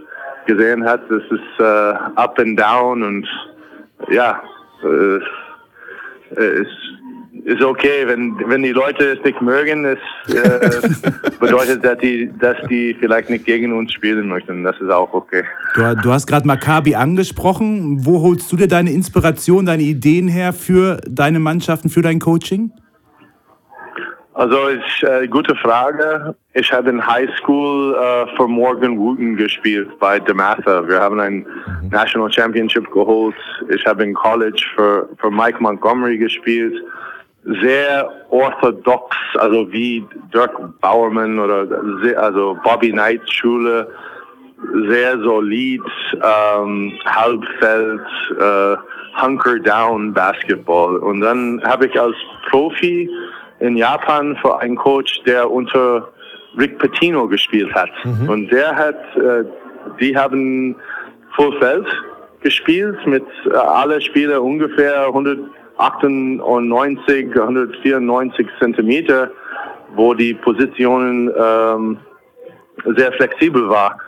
gesehen hat. Das ist äh, up and down und ja, äh, ist, ist okay, wenn, wenn die Leute es nicht mögen, es äh, bedeutet, dass die, dass die vielleicht nicht gegen uns spielen möchten. Das ist auch okay. Du, du hast gerade Maccabi angesprochen. Wo holst du dir deine Inspiration, deine Ideen her für deine Mannschaften, für dein Coaching? Also ist äh, gute Frage. Ich habe in High School äh, für Morgan Wooten gespielt bei DeMatha. Wir haben ein mhm. National Championship geholt. Ich habe in College für, für Mike Montgomery gespielt. Sehr orthodox, also wie Dirk Bowerman oder sehr, also Bobby Knight Schule. Sehr solid, ähm, Halbfeld, äh, Hunker Down Basketball. Und dann habe ich als Profi in Japan für einen Coach, der unter Rick Pitino gespielt hat. Mhm. Und der hat, äh, die haben Fullfeld gespielt mit äh, alle Spieler ungefähr 198, 194 Zentimeter, wo die Positionen ähm, sehr flexibel war.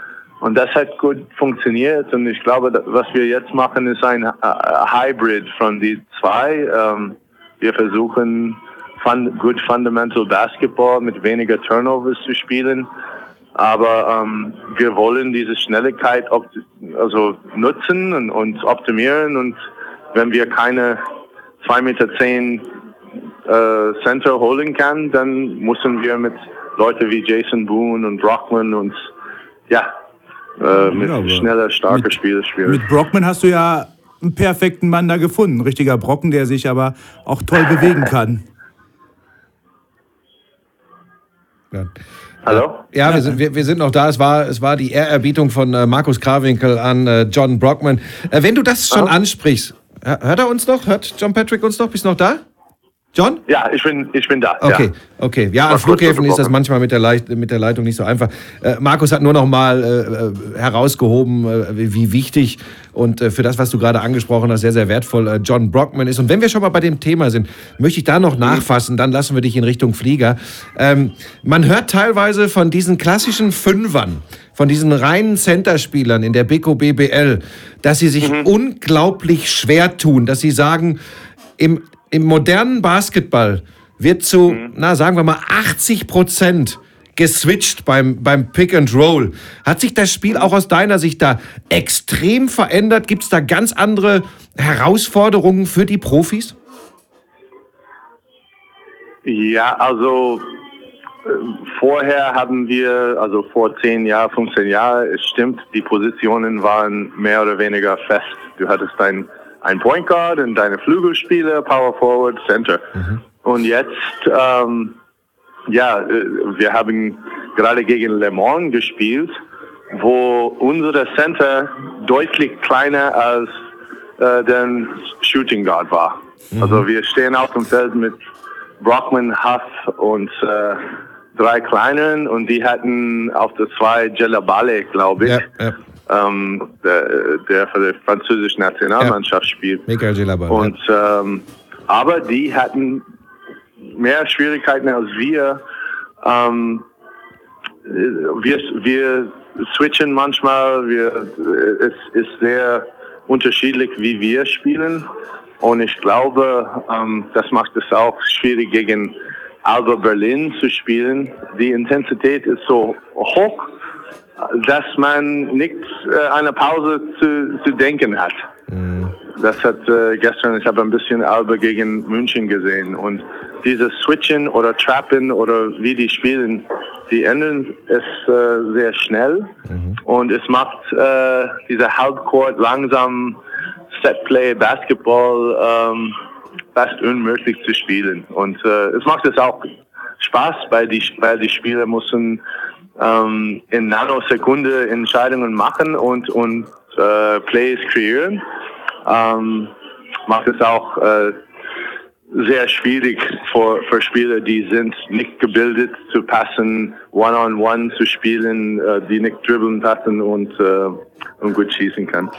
Und das hat gut funktioniert. Und ich glaube, was wir jetzt machen, ist ein äh, Hybrid von die zwei. Ähm, wir versuchen fun, good fundamental Basketball mit weniger Turnovers zu spielen. Aber ähm, wir wollen diese Schnelligkeit also nutzen und, und optimieren. Und wenn wir keine 2,10 Meter zehn, äh, Center holen kann, dann müssen wir mit Leuten wie Jason Boone und Brockman und ja, äh, mit ja, schneller, starker Spieler spielen. Mit Brockman hast du ja einen perfekten Mann da gefunden. Ein richtiger Brocken, der sich aber auch toll bewegen kann. Hallo? Ja, wir sind, wir, wir, sind noch da. Es war, es war die Ehrerbietung von äh, Markus Krawinkel an äh, John Brockman. Äh, wenn du das schon ansprichst, hört er uns noch? Hört John Patrick uns noch? Bist du noch da? John? Ja, ich bin, ich bin da. Okay, ja. okay. Ja, an Flughäfen ist das manchmal mit der, Leit mit der Leitung nicht so einfach. Äh, Markus hat nur noch mal äh, äh herausgehoben, äh, wie wichtig und äh, für das, was du gerade angesprochen hast, sehr, sehr wertvoll äh, John Brockman ist. Und wenn wir schon mal bei dem Thema sind, möchte ich da noch nachfassen, dann lassen wir dich in Richtung Flieger. Ähm, man hört teilweise von diesen klassischen Fünfern, von diesen reinen Centerspielern in der Beko BBL, dass sie sich mhm. unglaublich schwer tun, dass sie sagen, im im modernen Basketball wird zu, mhm. na sagen wir mal, 80 Prozent geswitcht beim, beim Pick and Roll. Hat sich das Spiel auch aus deiner Sicht da extrem verändert? Gibt es da ganz andere Herausforderungen für die Profis? Ja, also äh, vorher haben wir, also vor 10 Jahren, 15 Jahren, es stimmt, die Positionen waren mehr oder weniger fest. Du hattest dein ein Point Guard und deine Flügelspieler, Power Forward, Center. Mhm. Und jetzt, ähm, ja, äh, wir haben gerade gegen Le Mans gespielt, wo unsere Center deutlich kleiner als äh, der Shooting Guard war. Mhm. Also wir stehen auf dem Feld mit Brockman, Huff und äh, drei kleinen und die hatten auf der zwei Jelabale, glaube ich. Ja, ja ähm, der, der, für die französische Nationalmannschaft ja. spielt. Michael Gelabert. Und ähm, aber die hatten mehr Schwierigkeiten als wir. Ähm, wir, wir switchen manchmal. Wir, es ist sehr unterschiedlich, wie wir spielen. Und ich glaube, ähm, das macht es auch schwierig gegen Alba Berlin zu spielen. Die Intensität ist so hoch dass man nicht äh, eine Pause zu, zu denken hat. Mhm. Das hat äh, gestern, ich habe ein bisschen Alba gegen München gesehen und dieses Switchen oder Trappen oder wie die spielen, die ändern es äh, sehr schnell mhm. und es macht äh, diese Halbcourt langsam Setplay Basketball ähm, fast unmöglich zu spielen und äh, es macht es auch Spaß, weil die, weil die Spieler müssen ähm, in Nanosekunde Entscheidungen machen und, und äh, Plays kreieren. Ähm, macht es auch äh, sehr schwierig für, für Spieler, die sind nicht gebildet zu passen, One-on-One -on -one zu spielen, äh, die nicht dribbeln passen und, äh, und gut schießen kann.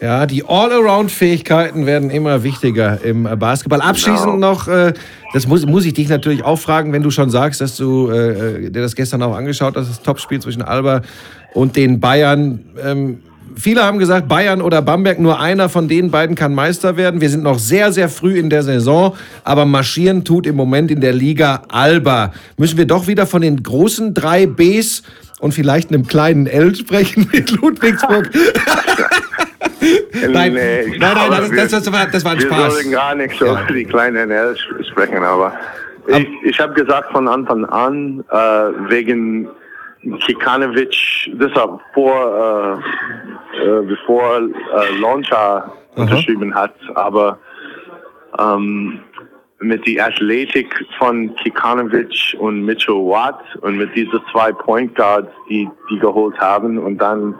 Ja, die All-Around-Fähigkeiten werden immer wichtiger im Basketball. Abschließend genau. noch, äh, das muss, muss ich dich natürlich auch fragen, wenn du schon sagst, dass du äh, dir das gestern auch angeschaut hast, das Topspiel zwischen Alba und den Bayern. Ähm, viele haben gesagt, Bayern oder Bamberg, nur einer von den beiden kann Meister werden. Wir sind noch sehr, sehr früh in der Saison, aber marschieren tut im Moment in der Liga Alba. Müssen wir doch wieder von den großen drei Bs und vielleicht einem kleinen L sprechen mit Ludwigsburg. nein, nee, nein, nein, das, das, das, war, das war ein wir Spaß. Wir sollen gar nicht so ja. die kleinen NL sprechen, aber ich, ich habe gesagt von Anfang an, äh, wegen Kikanovic, das war vor, äh, äh, bevor äh, Launcher unterschrieben hat, aber ähm, mit der Athletik von Kikanovic und Mitchell Watt und mit diesen zwei Point Guards, die die geholt haben und dann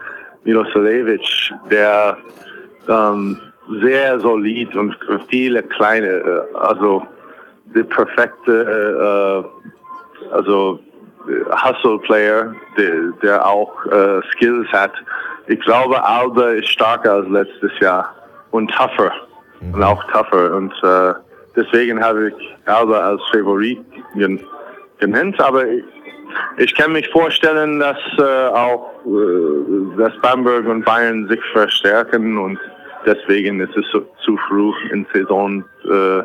Milosevic, der ähm, sehr solid und viele kleine, äh, also der perfekte, äh, also Hustle-Player, der, der auch äh, Skills hat. Ich glaube, Alba ist stärker als letztes Jahr und tougher mhm. und auch tougher und äh, deswegen habe ich Alba als Favorit genannt, aber ich, ich kann mich vorstellen, dass äh, auch äh, dass Bamberg und Bayern sich verstärken und deswegen ist es so, zu früh in Saison äh,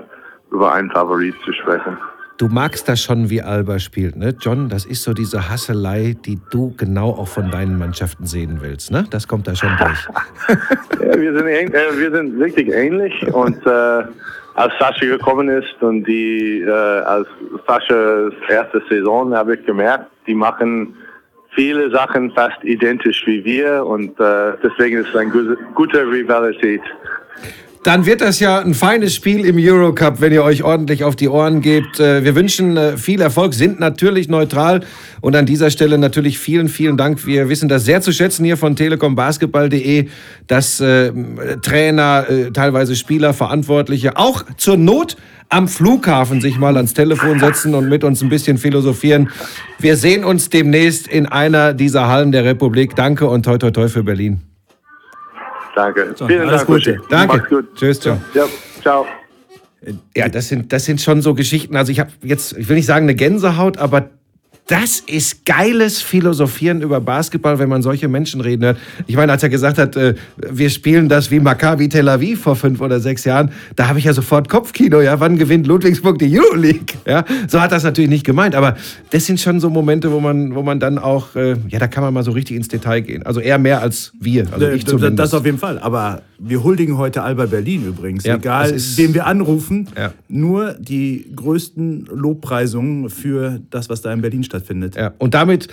über einen Favorit zu sprechen. Du magst das schon, wie Alba spielt, ne? John, das ist so diese Hasselei, die du genau auch von deinen Mannschaften sehen willst, ne? Das kommt da schon durch. ja, wir, sind, äh, wir sind wirklich ähnlich und äh, als Sascha gekommen ist und die äh, als Saschas erste Saison habe ich gemerkt, die machen viele Sachen fast identisch wie wir und äh, deswegen ist es eine gute, Rivalität. Dann wird das ja ein feines Spiel im Eurocup, wenn ihr euch ordentlich auf die Ohren gebt. Äh, wir wünschen äh, viel Erfolg, sind natürlich neutral und an dieser Stelle natürlich vielen, vielen Dank. Wir wissen das sehr zu schätzen hier von telekombasketball.de, dass äh, Trainer, teilweise Spieler, Verantwortliche auch zur Not am Flughafen sich mal ans Telefon setzen und mit uns ein bisschen philosophieren. Wir sehen uns demnächst in einer dieser Hallen der Republik. Danke und toi toi toi für Berlin. Danke. So, Vielen alles Dank, Gute. Danke. Mach's gut. Tschüss, ciao. Ja, ciao. Ja, das sind, das sind schon so Geschichten. Also ich habe jetzt, ich will nicht sagen eine Gänsehaut, aber das ist geiles Philosophieren über Basketball, wenn man solche Menschen reden hört. Ich meine, als er gesagt hat, äh, wir spielen das wie Maccabi Tel Aviv vor fünf oder sechs Jahren, da habe ich ja sofort Kopfkino. Ja, wann gewinnt Ludwigsburg die Euroleague? Ja, so hat das natürlich nicht gemeint, aber das sind schon so Momente, wo man, wo man dann auch, äh, ja, da kann man mal so richtig ins Detail gehen. Also eher mehr als wir, also ich das, zumindest. das auf jeden Fall. Aber wir huldigen heute Alba Berlin übrigens. Ja, Egal, wen wir anrufen, Ja. nur die größten Lobpreisungen für das, was da in Berlin stattfindet. Ja, und damit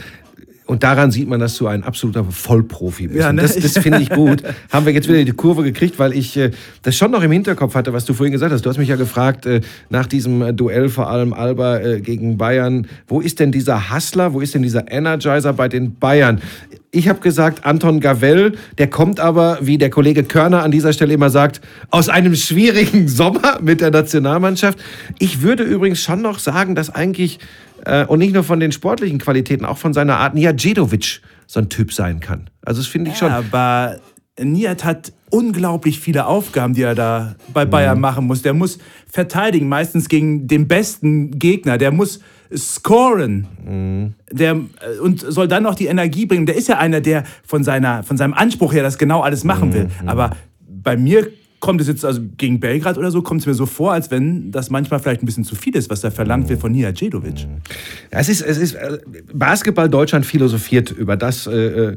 und daran sieht man, dass du ein absoluter Vollprofi bist. Ja, ne? Das, das finde ich gut. Haben wir jetzt wieder die Kurve gekriegt, weil ich äh, das schon noch im Hinterkopf hatte, was du vorhin gesagt hast. Du hast mich ja gefragt, äh, nach diesem Duell vor allem Alba äh, gegen Bayern, wo ist denn dieser Hustler, wo ist denn dieser Energizer bei den Bayern? Ich habe gesagt, Anton Gavell, der kommt aber, wie der Kollege Körner an dieser Stelle immer sagt, aus einem schwierigen Sommer mit der Nationalmannschaft. Ich würde übrigens schon noch sagen, dass eigentlich äh, und nicht nur von den sportlichen Qualitäten, auch von seiner Art Nijajedovic so ein Typ sein kann. Also das finde ich schon. Ja, aber Niat hat unglaublich viele Aufgaben, die er da bei Bayern machen muss. Der muss verteidigen, meistens gegen den besten Gegner. Der muss scoren. Der, äh, und soll dann noch die Energie bringen. Der ist ja einer, der von, seiner, von seinem Anspruch her das genau alles machen will. Aber bei mir kommt es jetzt, also gegen Belgrad oder so, kommt es mir so vor, als wenn das manchmal vielleicht ein bisschen zu viel ist, was da verlangt wird von Nijajedovic. Ja, es ist, es ist äh, Basketball Deutschland philosophiert über das, äh, äh,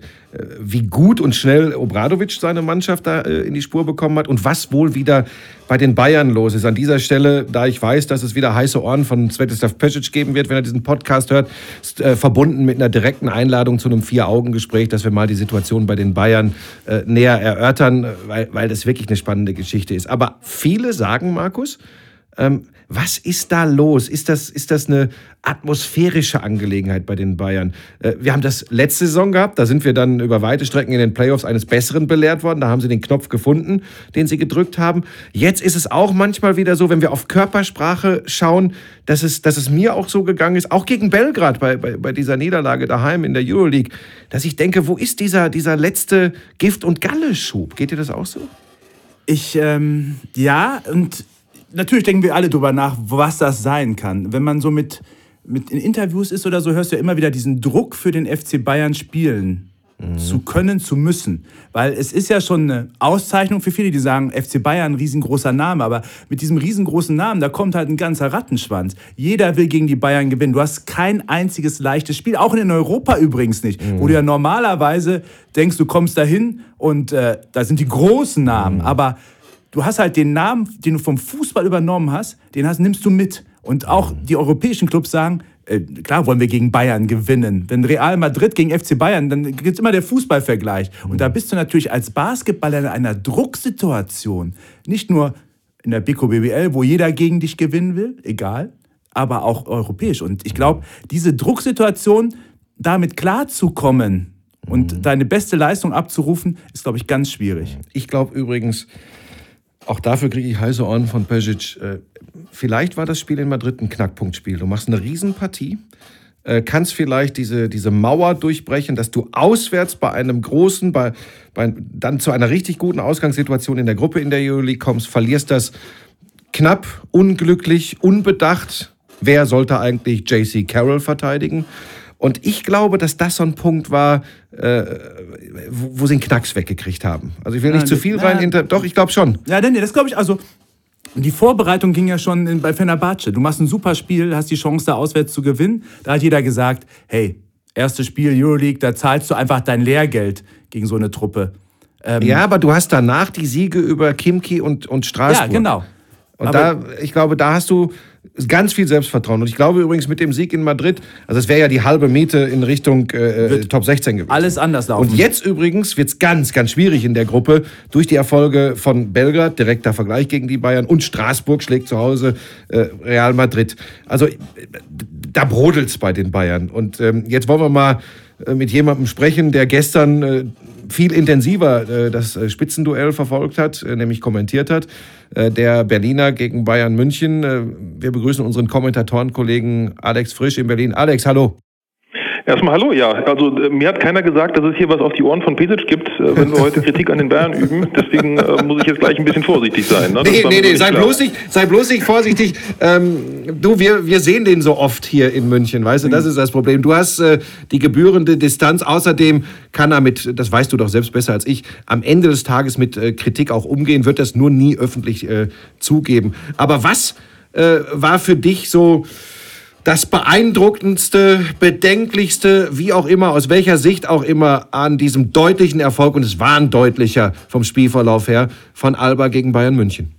wie gut und schnell Obradovic seine Mannschaft da äh, in die Spur bekommen hat und was wohl wieder bei den Bayern los ist. An dieser Stelle, da ich weiß, dass es wieder heiße Ohren von Svetislav Pesic geben wird, wenn er diesen Podcast hört, ist äh, verbunden mit einer direkten Einladung zu einem Vier-Augen-Gespräch, dass wir mal die Situation bei den Bayern äh, näher erörtern, weil, weil das wirklich eine spannende Geschichte ist. Aber viele sagen, Markus, ähm, was ist da los? Ist das, ist das eine atmosphärische Angelegenheit bei den Bayern? Äh, wir haben das letzte Saison gehabt, da sind wir dann über weite Strecken in den Playoffs eines Besseren belehrt worden. Da haben sie den Knopf gefunden, den sie gedrückt haben. Jetzt ist es auch manchmal wieder so, wenn wir auf Körpersprache schauen, dass es, dass es mir auch so gegangen ist, auch gegen Belgrad bei, bei, bei dieser Niederlage daheim in der Euroleague, dass ich denke, wo ist dieser, dieser letzte Gift- und Galle-Schub? Geht dir das auch so? Ich, ähm, ja, und natürlich denken wir alle drüber nach, was das sein kann. Wenn man so mit, mit in Interviews ist oder so, hörst du ja immer wieder diesen Druck für den FC Bayern spielen zu können, zu müssen. Weil es ist ja schon eine Auszeichnung für viele, die sagen, FC Bayern, riesengroßer Name. Aber mit diesem riesengroßen Namen, da kommt halt ein ganzer Rattenschwanz. Jeder will gegen die Bayern gewinnen. Du hast kein einziges leichtes Spiel, auch in Europa übrigens nicht. Wo du ja normalerweise denkst, du kommst dahin und äh, da sind die großen Namen. Aber du hast halt den Namen, den du vom Fußball übernommen hast, den hast, nimmst du mit. Und auch die europäischen Clubs sagen, äh, klar wollen wir gegen Bayern gewinnen. Wenn Real Madrid gegen FC Bayern, dann gibt es immer der Fußballvergleich. Und da bist du natürlich als Basketballer in einer Drucksituation. Nicht nur in der Bico BBL, wo jeder gegen dich gewinnen will, egal, aber auch europäisch. Und ich glaube, diese Drucksituation, damit klarzukommen und deine beste Leistung abzurufen, ist, glaube ich, ganz schwierig. Ich glaube übrigens, auch dafür kriege ich heiße Ohren von Pesic. Äh, vielleicht war das Spiel in Madrid ein Knackpunktspiel. Du machst eine Riesenpartie, äh, kannst vielleicht diese, diese Mauer durchbrechen, dass du auswärts bei einem großen, bei, bei, dann zu einer richtig guten Ausgangssituation in der Gruppe in der Euroleague kommst, verlierst das knapp, unglücklich, unbedacht. Wer sollte eigentlich JC Carroll verteidigen? Und ich glaube, dass das so ein Punkt war, äh, wo, wo sie einen Knacks weggekriegt haben. Also ich will nicht Ja, zu viel na- rein. Hinter, doch, ich glaube schon. Ja, denn das glaube ich, also die Vorbereitung ging ja schon in, bei Fenerbahce. Du machst ein super Spiel, hast die Chance, da auswärts zu gewinnen. Da hat jeder gesagt, hey, erstes Spiel Euroleague, da zahlst du einfach dein Lehrgeld gegen so eine Truppe. Ähm, Ja, aber du hast danach die Siege über Kimki und, und Straßburg. ja, genau. Und Aber- da, ich glaube, da hast du ganz viel Selbstvertrauen. Und ich glaube übrigens mit dem Sieg in Madrid, also es wäre ja die halbe Miete in Richtung äh, Top 16 gewesen. Alles anders laufen. Und jetzt übrigens wird es ganz, ganz schwierig in der Gruppe durch die Erfolge von Belgrad, direkter Vergleich gegen die Bayern, und Straßburg schlägt zu Hause äh, Real Madrid. Also äh, da brodelt es bei den Bayern. Und ähm, jetzt wollen wir mal äh, mit jemandem sprechen, der gestern äh, viel intensiver äh, das Spitzenduell verfolgt hat, nämlich kommentiert hat. Der Berliner gegen Bayern München. Wir begrüßen unseren Kommentatorenkollegen Alex Frisch in Berlin. Alex, hallo. Erstmal hallo, ja. Also äh, mir hat keiner gesagt, dass es hier was auf die Ohren von Pesic gibt, äh, wenn wir heute Kritik an den Bayern üben. Deswegen äh, muss ich jetzt gleich ein bisschen vorsichtig sein. Ne? Nee, nee, nee, sei bloß, nicht, sei bloß nicht vorsichtig. Ähm, du, wir, wir sehen den so oft hier in München, weißt du, das ist das Problem. Du hast äh, die gebührende Distanz. Außerdem kann er mit, das weißt du doch selbst besser als ich, am Ende des Tages mit äh, Kritik auch umgehen, wird das nur nie öffentlich äh, zugeben. Aber was war für dich so das beeindruckendste, bedenklichste, wie auch immer, aus welcher Sicht auch immer, an diesem deutlichen Erfolg, und es war ein deutlicher vom Spielverlauf her, von Alba gegen Bayern München?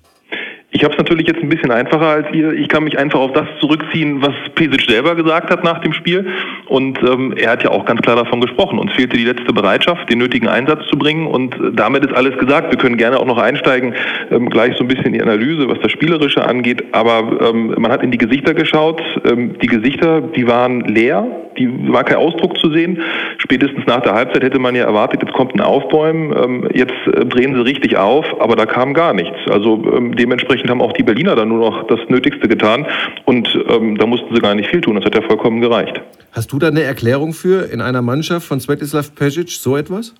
Ich habe es natürlich jetzt ein bisschen einfacher als ihr. Ich kann mich einfach auf das zurückziehen, was Pesic selber gesagt hat nach dem Spiel. Und ähm, er hat ja auch ganz klar davon gesprochen. Uns fehlte die letzte Bereitschaft, den nötigen Einsatz zu bringen. Und damit ist alles gesagt. Wir können gerne auch noch einsteigen, ähm, gleich so ein bisschen in die Analyse, was das Spielerische angeht. Aber ähm, man hat in die Gesichter geschaut. Ähm, die Gesichter, die waren leer. Die war kein Ausdruck zu sehen. Spätestens nach der Halbzeit hätte man ja erwartet, jetzt kommt ein Aufbäumen. Ähm, jetzt äh, drehen sie richtig auf, aber da kam gar nichts. Also ähm, dementsprechend dementsprechend haben auch die Berliner dann nur noch das Nötigste getan und ähm, da mussten sie gar nicht viel tun. Das hat ja vollkommen gereicht. Hast du da eine Erklärung für in einer Mannschaft von Svetislav Pesic so etwas?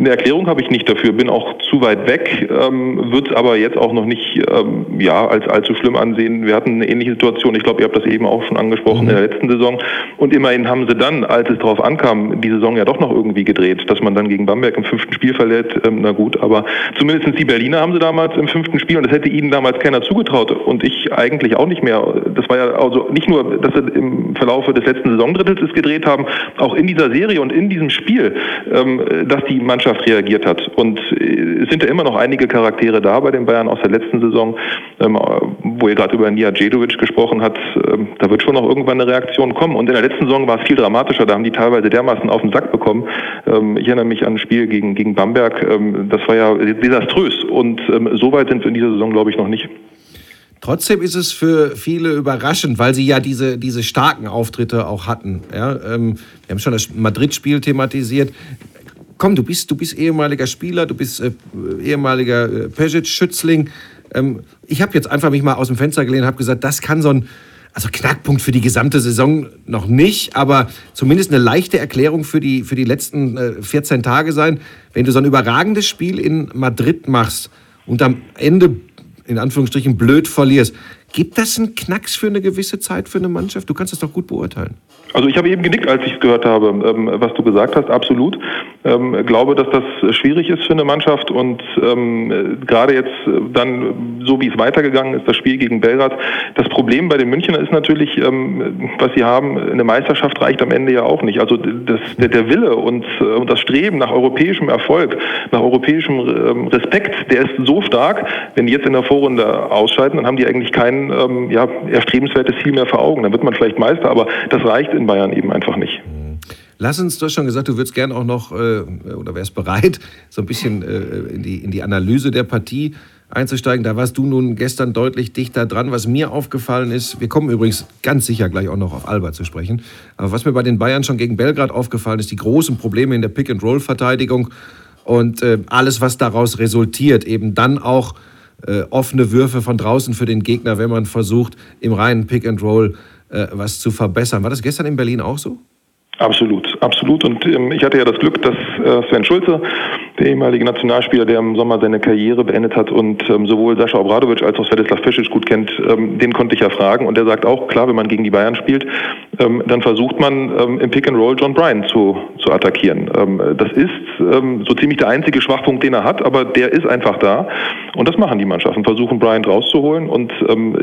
Eine Erklärung habe ich nicht dafür, bin auch zu weit weg, ähm, wird aber jetzt auch noch nicht ähm, ja, als allzu schlimm ansehen. Wir hatten eine ähnliche Situation, ich glaube, ihr habt das eben auch schon angesprochen, mhm. in der letzten Saison. Und immerhin haben sie dann, als es darauf ankam, die Saison ja doch noch irgendwie gedreht, dass man dann gegen Bamberg im fünften Spiel verliert. Ähm, na gut, aber zumindest die Berliner haben sie damals im fünften Spiel und das hätte ihnen damals keiner zugetraut und ich eigentlich auch nicht mehr. Das war ja also nicht nur, dass sie im Verlaufe des letzten Saisondrittels es gedreht haben, auch in dieser Serie und in diesem Spiel, ähm, dass die Mannschaft Mannschaft reagiert hat. Und äh, es sind ja immer noch einige Charaktere da bei den Bayern aus der letzten Saison, ähm, wo ihr gerade über Nia Djedovic gesprochen habt. Ähm, da wird schon noch irgendwann eine Reaktion kommen. Und in der letzten Saison war es viel dramatischer. Da haben die teilweise dermaßen auf den Sack bekommen. Ähm, ich erinnere mich an ein Spiel gegen, gegen Bamberg. das war ja desaströs. Und so weit sind wir in dieser Saison, glaube ich, noch nicht. Trotzdem ist es für viele überraschend, weil sie ja diese, diese starken Auftritte auch hatten. Ja, ähm, wir haben schon das Madrid-Spiel thematisiert komm, du bist, du bist ehemaliger Spieler, du bist äh, ehemaliger äh, Pesic-Schützling. Ähm, ich habe jetzt einfach mich mal aus dem Fenster gelehnt und habe gesagt, das kann so ein also Knackpunkt für die gesamte Saison noch nicht, aber zumindest eine leichte Erklärung für die, für die letzten äh, 14 Tage sein. Wenn du so ein überragendes Spiel in Madrid machst und am Ende in Anführungsstrichen blöd verlierst, gibt das einen Knacks für eine gewisse Zeit für eine Mannschaft? Du kannst das doch gut beurteilen. Also ich habe eben genickt, als ich es gehört habe, ähm, was du gesagt hast, absolut. Ähm, glaube, dass das schwierig ist für eine Mannschaft und ähm, gerade jetzt dann, so wie es weitergegangen ist, das Spiel gegen Belgrad. Das Problem bei den Münchnern ist natürlich, ähm, was sie haben, eine Meisterschaft reicht am Ende ja auch nicht. Also das, der, der Wille und, äh, und das Streben nach europäischem Erfolg, nach europäischem ähm, Respekt, der ist so stark, wenn die jetzt in der Vorrunde ausscheiden, dann haben die eigentlich kein ähm, ja, erstrebenswertes Ziel mehr vor Augen. Dann wird man vielleicht Meister, aber das reicht in Bayern eben einfach nicht. Lass uns, du hast schon gesagt, du würdest gerne auch noch äh, oder wärst bereit, so ein bisschen äh, in, die, in die Analyse der Partie einzusteigen. Da warst du nun gestern deutlich dichter dran. Was mir aufgefallen ist, wir kommen übrigens ganz sicher gleich auch noch auf Alba zu sprechen, aber was mir bei den Bayern schon gegen Belgrad aufgefallen ist, die großen Probleme in der Pick-and-Roll-Verteidigung und äh, alles, was daraus resultiert, eben dann auch offene Würfe von draußen für den Gegner, wenn man versucht, im reinen Pick-and-Roll äh, was zu verbessern. War das gestern in Berlin auch so? Absolut, absolut. Und ähm, ich hatte ja das Glück, dass äh, Sven Schulze, der ehemalige Nationalspieler, der im Sommer seine Karriere beendet hat und ähm, sowohl Sascha Obradovic als auch Svetislav Pesic gut kennt, ähm, den konnte ich ja fragen. Und der sagt auch, klar, wenn man gegen die Bayern spielt, ähm, dann versucht man ähm, im Pick and Roll John Bryan zu, zu attackieren. Ähm, das ist so ziemlich der einzige Schwachpunkt, den er hat, aber der ist einfach da. Und das machen die Mannschaften, versuchen Bryant rauszuholen. Und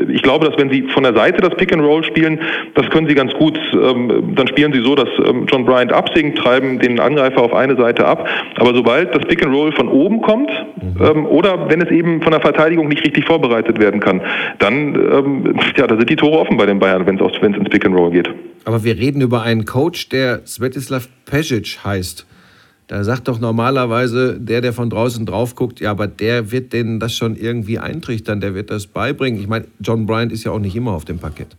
ich glaube, dass wenn sie von der Seite das Pick and Roll spielen, das können sie ganz gut. dann spielen sie so, dass John Bryant absinkt, treiben den Angreifer auf eine Seite ab. Aber sobald das Pick and Roll von oben kommt mhm. ähm, oder wenn es eben von der Verteidigung nicht richtig vorbereitet werden kann, dann ähm, ja, da sind die Tore offen bei den Bayern, wenn es ins Pick and Roll geht. Aber wir reden über einen Coach, der Svetislav Pesic heißt. Da sagt doch normalerweise der, der von draußen drauf guckt, ja, aber der wird denen das schon irgendwie eintrichtern, der wird das beibringen. Ich meine, John Bryant ist ja auch nicht immer auf dem Parkett.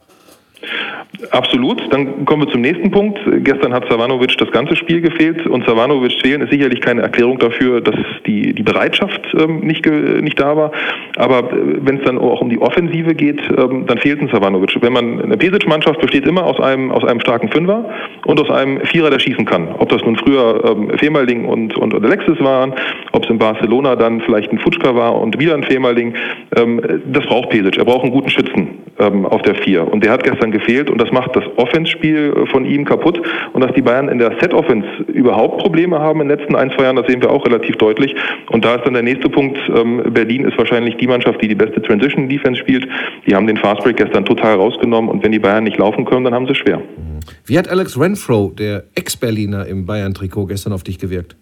Absolut. Dann kommen wir zum nächsten Punkt. Gestern hat Savanovic das ganze Spiel gefehlt und Savanovic fehlen ist sicherlich keine Erklärung dafür, dass die, die Bereitschaft ähm, nicht, nicht da war. Aber äh, wenn es dann auch um die Offensive geht, ähm, dann fehlt ein Savanovic. Wenn man eine Pesic-Mannschaft besteht immer aus einem, aus einem starken Fünfer und aus einem Vierer, der schießen kann. Ob das nun früher ähm, Femerling und, und, und Alexis waren, ob es in Barcelona dann vielleicht ein Futschka war und wieder ein Femerling, ähm, das braucht Pesic. Er braucht einen guten Schützen ähm, auf der Vier. Und der hat gestern gefehlt und das macht das Offense-Spiel äh, von ihm kaputt. Und dass die Bayern in der Set-Offense überhaupt Probleme haben in den letzten ein, zwei Jahren, das sehen wir auch relativ deutlich. Und da ist dann der nächste Punkt. Ähm, Berlin ist wahrscheinlich die Mannschaft, die die beste Transition-Defense spielt. Die haben den Fastbreak gestern total rausgenommen. Und wenn die Bayern nicht laufen können, dann haben sie es schwer. Wie hat Alex Renfro, der Ex-Berliner im Bayern-Trikot, gestern auf dich gewirkt?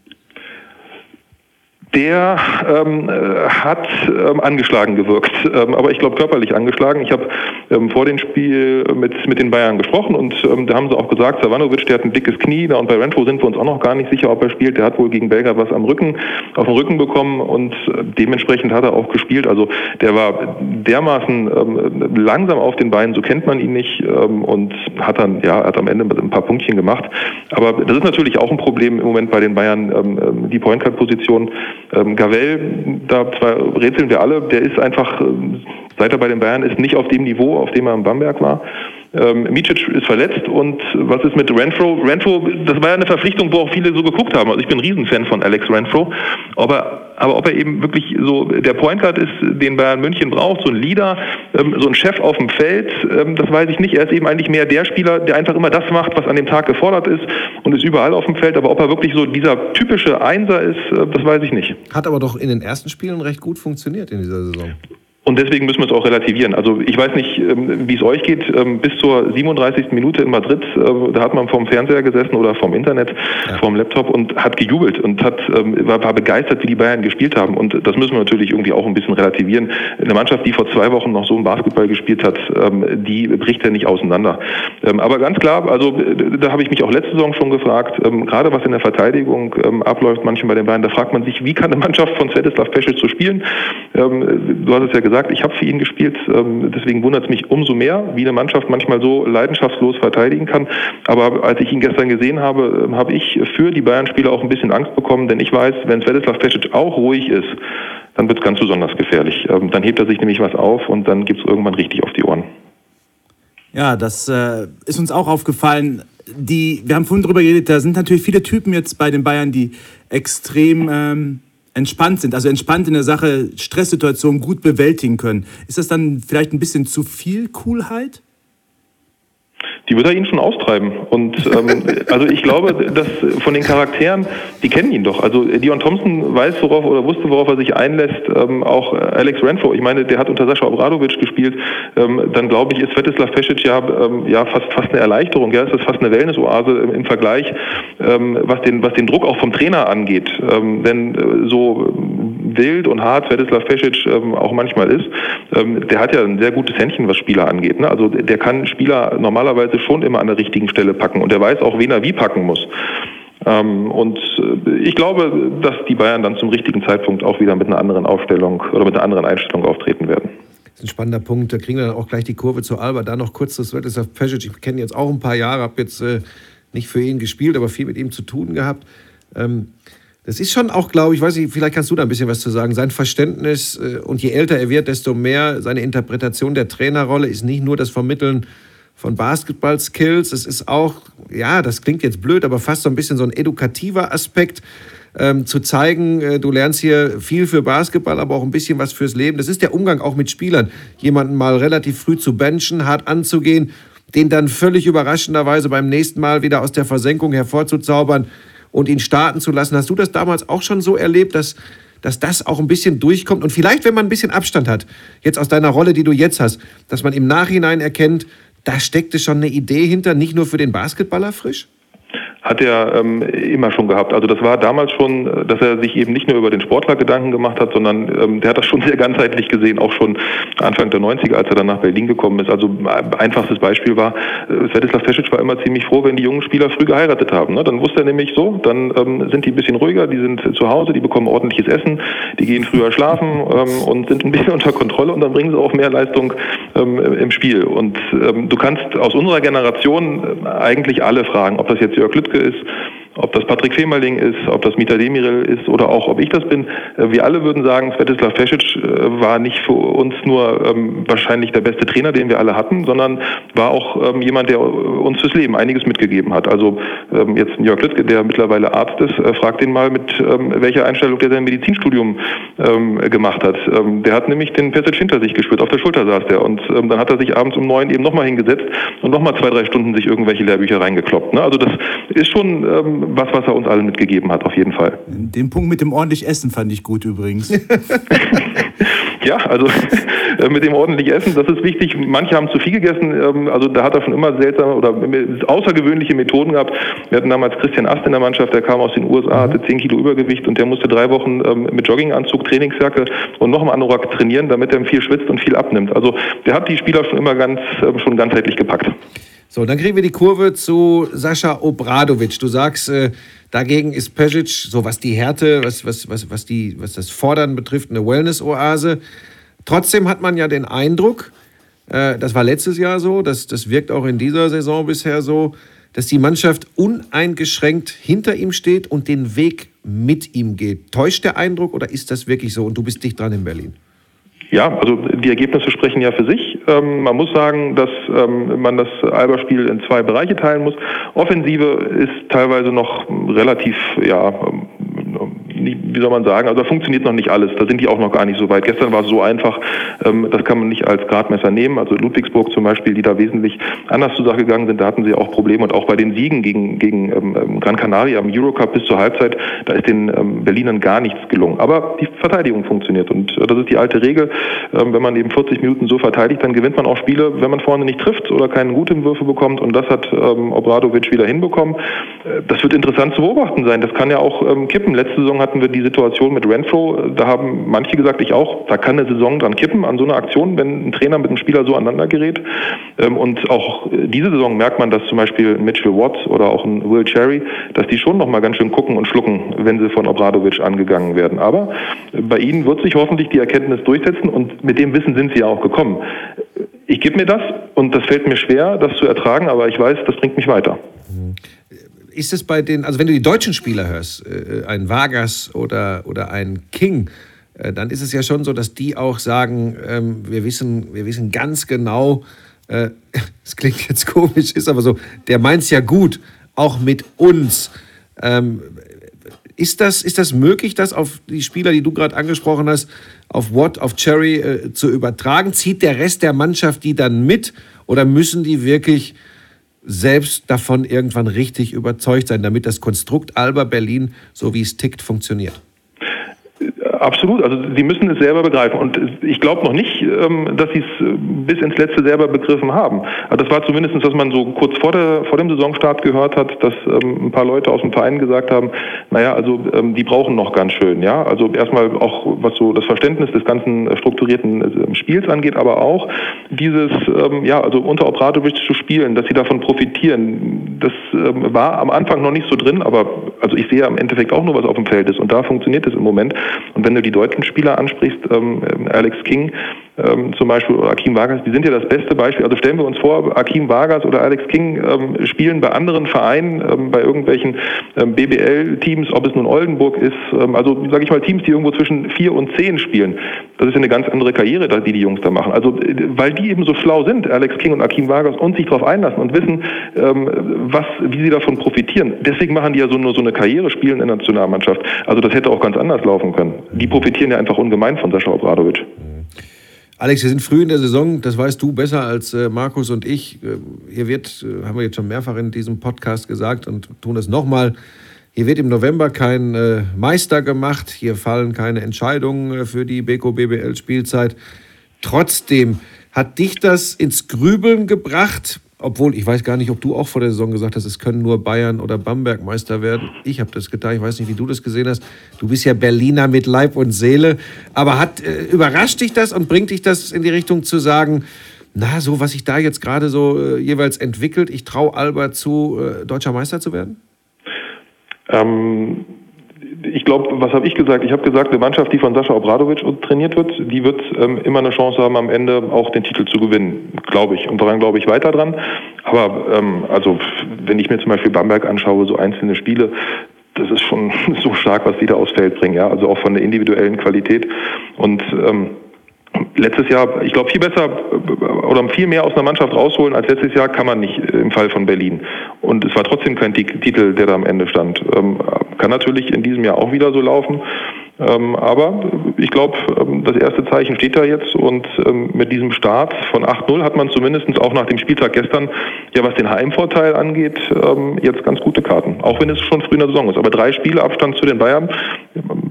Der ähm, äh, hat ähm, angeschlagen gewirkt, ähm, aber ich glaube körperlich angeschlagen. Ich habe ähm, vor dem Spiel mit, mit den Bayern gesprochen und ähm, da haben sie auch gesagt, Savanovic, der hat ein dickes Knie, und bei Renfro sind wir uns auch noch gar nicht sicher, ob er spielt. Der hat wohl gegen Belger was am Rücken, auf dem Rücken bekommen und äh, dementsprechend hat er auch gespielt. Also der war dermaßen ähm, langsam auf den Beinen, so kennt man ihn nicht und hat dann, ja, hat am Ende ein paar Punktchen gemacht. Aber das ist natürlich auch ein Problem im Moment bei den Bayern, die Point Guard Position. Ähm, Gavel, da rätseln wir alle, der ist einfach, ähm, seit er bei den Bayern ist, nicht auf dem Niveau, auf dem er in Bamberg war. Ähm, Micic ist verletzt und was ist mit Renfro? Renfro, das war ja eine Verpflichtung, wo auch viele so geguckt haben. Also ich bin ein Riesenfan von Alex Renfro. Aber, aber ob er eben wirklich so der Point Guard ist, den Bayern München braucht, so ein Leader, ähm, so ein Chef auf dem Feld, ähm, das weiß ich nicht. Er ist eben eigentlich mehr der Spieler, der einfach immer das macht, was an dem Tag gefordert ist und ist überall auf dem Feld. Aber ob er wirklich so dieser typische Einser ist, äh, das weiß ich nicht. Hat aber doch in den ersten Spielen recht gut funktioniert in dieser Saison. Und deswegen müssen wir es auch relativieren. Also ich weiß nicht, ähm, wie es euch geht. Ähm, bis zur 37. Minute in Madrid, äh, da hat man vom Fernseher gesessen oder vom Internet, ja. vom Laptop und hat gejubelt und hat, ähm, war, begeistert, wie die Bayern gespielt haben. Und das müssen wir natürlich irgendwie auch ein bisschen relativieren. Eine Mannschaft, die vor zwei Wochen noch so einen Basketball gespielt hat, die bricht ja nicht auseinander. Aber ganz klar, also da habe ich mich auch letzte Saison schon gefragt, gerade was in der Verteidigung abläuft, manchmal bei den Bayern, da fragt man sich, wie kann eine Mannschaft von Svetislav Pesic so spielen? Du hast es ja gesagt, gesagt, ich habe für ihn gespielt. Ähm, deswegen wundert es mich umso mehr, wie eine Mannschaft manchmal so leidenschaftslos verteidigen kann. Aber als ich ihn gestern gesehen habe, ähm, habe ich für die Bayern-Spieler auch ein bisschen Angst bekommen, denn ich weiß, wenn Svetislav Pesic auch ruhig ist, dann wird es ganz besonders gefährlich. Ähm, dann hebt er sich nämlich was auf und dann gibt es irgendwann richtig auf die Ohren. Ja, das äh, ist uns auch aufgefallen. Die, wir haben vorhin darüber geredet, da sind natürlich viele Typen jetzt bei den Bayern, die extrem ähm, entspannt sind, also entspannt in der Sache Stresssituationen gut bewältigen können. Ist das dann vielleicht ein bisschen zu viel Coolheit? Die wird er ihn schon austreiben. Und ähm, also ich glaube, dass von den Charakteren, die kennen ihn doch. Also Dion Thompson weiß, worauf oder wusste, worauf er sich einlässt. Ähm, auch Alex Renfro, ich meine, der hat unter Sascha Obradovic gespielt. Ähm, dann glaube ich, ist Svetislav Pesic ja, ähm, ja fast, fast eine Erleichterung. Ja, ist das fast eine Wellness-Oase im, im Vergleich, ähm, was, den, was den Druck auch vom Trainer angeht. Ähm, denn äh, so wild und hart Svetislav Pesic ähm, auch manchmal ist, ähm, der hat ja ein sehr gutes Händchen, was Spieler angeht. Ne? Also der kann Spieler normalerweise schon immer an der richtigen Stelle packen und der weiß auch, wen er wie packen muss. Ähm, und äh, ich glaube, dass die Bayern dann zum richtigen Zeitpunkt auch wieder mit einer anderen Aufstellung oder mit einer anderen Einstellung auftreten werden. Das ist ein spannender Punkt. Da kriegen wir dann auch gleich die Kurve zu Alba. Da noch kurz das Svetislav Pesic. Ich kenne jetzt auch ein paar Jahre, habe jetzt äh, nicht für ihn gespielt, aber viel mit ihm zu tun gehabt. Ähm, das ist schon auch, glaube ich, weiß ich, vielleicht kannst du da ein bisschen was zu sagen. Sein Verständnis äh, und je älter er wird, desto mehr seine Interpretation der Trainerrolle ist nicht nur das Vermitteln von Basketball-Skills. Es ist auch, ja, das klingt jetzt blöd, aber fast so ein bisschen so ein edukativer Aspekt. Ähm, zu zeigen, äh, du lernst hier viel für Basketball, aber auch ein bisschen was fürs Leben. Das ist der Umgang auch mit Spielern. Jemanden mal relativ früh zu benchen, hart anzugehen, den dann völlig überraschenderweise beim nächsten Mal wieder aus der Versenkung hervorzuzaubern und ihn starten zu lassen. Hast du das damals auch schon so erlebt, dass, dass das auch ein bisschen durchkommt? Und vielleicht, wenn man ein bisschen Abstand hat, jetzt aus deiner Rolle, die du jetzt hast, dass man im Nachhinein erkennt, da steckte schon eine Idee hinter, nicht nur für den Basketballer frisch? Hat er ähm, immer schon gehabt. Also das war damals schon, äh, dass er sich eben nicht nur über den Sportler Gedanken gemacht hat, sondern ähm, der hat das schon sehr ganzheitlich gesehen, auch schon Anfang der 90er, als er dann nach Berlin gekommen ist. Also äh, einfachstes Beispiel war, äh, Svetislav Tesic war immer ziemlich froh, wenn die jungen Spieler früh geheiratet haben. Ne? Dann wusste er nämlich so, dann ähm, sind die ein bisschen ruhiger, die sind zu Hause, die bekommen ordentliches Essen, die gehen früher schlafen ähm, und sind ein bisschen unter Kontrolle und dann bringen sie auch mehr Leistung ähm, im Spiel. Und ähm, du kannst aus unserer Generation äh, eigentlich alle fragen, ob das jetzt Jörg Lüttke ist, ob das Patrick Femerling ist, ob das Mita Demirel ist oder auch ob ich das bin. Äh, wir alle würden sagen, Svetislav Pesic äh, war nicht für uns nur ähm, wahrscheinlich der beste Trainer, den wir alle hatten, sondern war auch ähm, jemand, der uns fürs Leben einiges mitgegeben hat. Also ähm, jetzt Jörg Lüttke, der mittlerweile Arzt ist, äh, fragt ihn mal, mit ähm, welcher Einstellung der sein Medizinstudium ähm, gemacht hat. Ähm, der hat nämlich den Pesic hinter sich gespürt, auf der Schulter saß der und dann hat er sich abends um neun eben nochmal hingesetzt und nochmal zwei, drei Stunden sich irgendwelche Lehrbücher reingekloppt. Ne? Also das ist schon was, was er uns allen mitgegeben hat, auf jeden Fall. Den Punkt mit dem ordentlich Essen fand ich gut übrigens. ja, also mit dem ordentlich Essen, das ist wichtig. Manche haben zu viel gegessen, ähm, also da hat er schon immer seltsame oder außergewöhnliche Methoden gehabt. Wir hatten damals Christian Ast in der Mannschaft, der kam aus den USA, hatte 10 Kilo Übergewicht und der musste drei Wochen ähm, mit Jogginganzug, Trainingsjacke und noch im Anorak trainieren, damit er viel schwitzt und viel abnimmt. Also der hat die Spieler schon immer ganz, ähm, schon ganzheitlich gepackt. So, dann kriegen wir die Kurve zu Sascha Obradovic. Du sagst, äh, dagegen ist Pesic, so was die Härte, was, was, was, was, die, was das Fordern betrifft, eine Wellness-Oase. Trotzdem hat man ja den Eindruck, äh, das war letztes Jahr so, das, das wirkt auch in dieser Saison bisher so, dass die Mannschaft uneingeschränkt hinter ihm steht und den Weg mit ihm geht. Täuscht der Eindruck oder ist das wirklich so und du bist dicht dran in Berlin? Ja, also die Ergebnisse sprechen ja für sich. Ähm, man muss sagen, dass ähm, man das Alberspiel in zwei Bereiche teilen muss. Offensive ist teilweise noch relativ, ja, wie soll man sagen, also da funktioniert noch nicht alles. Da sind die auch noch gar nicht so weit. Gestern war es so einfach, ähm, das kann man nicht als Gradmesser nehmen. Also Ludwigsburg zum Beispiel, die da wesentlich anders zur Sache gegangen sind, da hatten sie auch Probleme. Und auch bei den Siegen gegen, gegen ähm, ähm Gran Canaria am Eurocup bis zur Halbzeit, da ist den ähm, Berlinern gar nichts gelungen. Aber die Verteidigung funktioniert. Und äh, das ist die alte Regel. Ähm, wenn man eben 40 Minuten so verteidigt, dann gewinnt man auch Spiele, wenn man vorne nicht trifft oder keine guten Würfe bekommt. Und das hat ähm, Obradovic wieder hinbekommen. Äh, das wird interessant zu beobachten sein. Das kann ja auch ähm, kippen. Letzte Saison hatten wir die Situation mit Renfro, da haben manche gesagt, ich auch, da kann eine Saison dran kippen an so einer Aktion, wenn ein Trainer mit einem Spieler so aneinander gerät. Ähm, und auch diese Saison merkt man, dass zum Beispiel Mitchell Watts oder auch ein Will Cherry, dass die schon nochmal ganz schön gucken und schlucken, wenn sie von Obradovic angegangen werden. Aber bei ihnen wird sich hoffentlich die Erkenntnis durchsetzen und mit dem Wissen sind sie ja auch gekommen. Ich gebe mir das und das fällt mir schwer, das zu ertragen, aber ich weiß, das bringt mich weiter. Mhm ist es bei den, also wenn du die deutschen Spieler hörst, äh, ein Vargas oder, oder ein King, äh, dann ist es ja schon so, dass die auch sagen, ähm, wir, wissen, wir wissen ganz genau, äh, es klingt jetzt komisch, ist aber so, der meint es ja gut, auch mit uns. Ähm, ist das, ist das möglich, das auf die Spieler, die du gerade angesprochen hast, auf Watt, auf Cherry äh, zu übertragen? Zieht der Rest der Mannschaft die dann mit oder müssen die wirklich selbst davon irgendwann richtig überzeugt sein, damit das Konstrukt Alba Berlin, so wie es tickt, funktioniert? Absolut, also sie müssen es selber begreifen. Und ich glaube noch nicht, ähm, dass sie es äh, bis ins Letzte selber begriffen haben. Also das war zumindest, was man so kurz vor, der, vor dem Saisonstart gehört hat, dass ähm, ein paar Leute aus dem Verein gesagt haben, naja, also ähm, die brauchen noch ganz schön. Ja, Also erstmal auch, was so das Verständnis des ganzen strukturierten äh, Spiels angeht, aber auch dieses, ja, also unter Obradovic zu spielen, dass sie davon profitieren. Das war am Anfang noch nicht so drin, aber also ich sehe am Endeffekt auch nur, was auf dem Feld ist. Und da funktioniert es im Moment. Und wenn du die deutschen Spieler ansprichst, ähm, Alex King ähm, zum Beispiel oder Akim Vargas, die sind ja das beste Beispiel. Also stellen wir uns vor, Akim Vargas oder Alex King ähm, spielen bei anderen Vereinen, ähm, bei irgendwelchen ähm, BBL-Teams, ob es nun Oldenburg ist, ähm, also sage ich mal Teams, die irgendwo zwischen vier und zehn spielen. Das ist ja eine ganz andere Karriere, die die Jungs da machen. Also äh, weil die eben so schlau sind, Alex King und Akim Vargas, und sich darauf einlassen und wissen, ähm, was, wie sie davon profitieren. Deswegen machen die ja so nur so eine Karriere, spielen in der Nationalmannschaft. Also das hätte auch ganz anders laufen können. Die profitieren ja einfach ungemein von Sascha Obradovic. Alex, wir sind früh in der Saison, das weißt du besser als äh, Markus und ich. Äh, hier wird, äh, haben wir jetzt schon mehrfach in diesem Podcast gesagt und tun das nochmal, hier wird im November kein äh, Meister gemacht, hier fallen keine Entscheidungen äh, für die Beko BBL Spielzeit. Trotzdem hat dich das ins Grübeln gebracht, obwohl ich weiß gar nicht, ob du auch vor der Saison gesagt hast, es können nur Bayern oder Bamberg Meister werden. Ich habe das getan. Ich weiß nicht, wie du das gesehen hast. Du bist ja Berliner mit Leib und Seele. Aber hat äh, überrascht dich das und bringt dich das in die Richtung zu sagen, na, so was sich da jetzt gerade so äh, jeweils entwickelt, ich traue Alba zu, äh, deutscher Meister zu werden? Ähm, ich glaube, was habe ich gesagt? Ich habe gesagt, eine Mannschaft, die von Sascha Obradovic trainiert wird, die wird ähm, immer eine Chance haben, am Ende auch den Titel zu gewinnen, glaube ich. Und daran glaube ich weiter dran. Aber ähm, also, wenn ich mir zum Beispiel Bamberg anschaue, so einzelne Spiele, das ist schon so stark, was die da aufs Feld bringen, ja. Also auch von der individuellen Qualität. Und ähm, letztes Jahr, ich glaube, viel besser oder viel mehr aus einer Mannschaft rausholen als letztes Jahr kann man nicht im Fall von Berlin. Und es war trotzdem kein Titel, der da am Ende stand. Ähm, kann natürlich in diesem Jahr auch wieder so laufen. Ähm, aber ich glaube, ähm, das erste Zeichen steht da jetzt und mit diesem Start von 8-0 hat man zumindest auch nach dem Spieltag gestern, ja was den Heimvorteil angeht, jetzt ganz gute Karten. Auch wenn es schon früh in der Saison ist. Aber drei Spiele Abstand zu den Bayern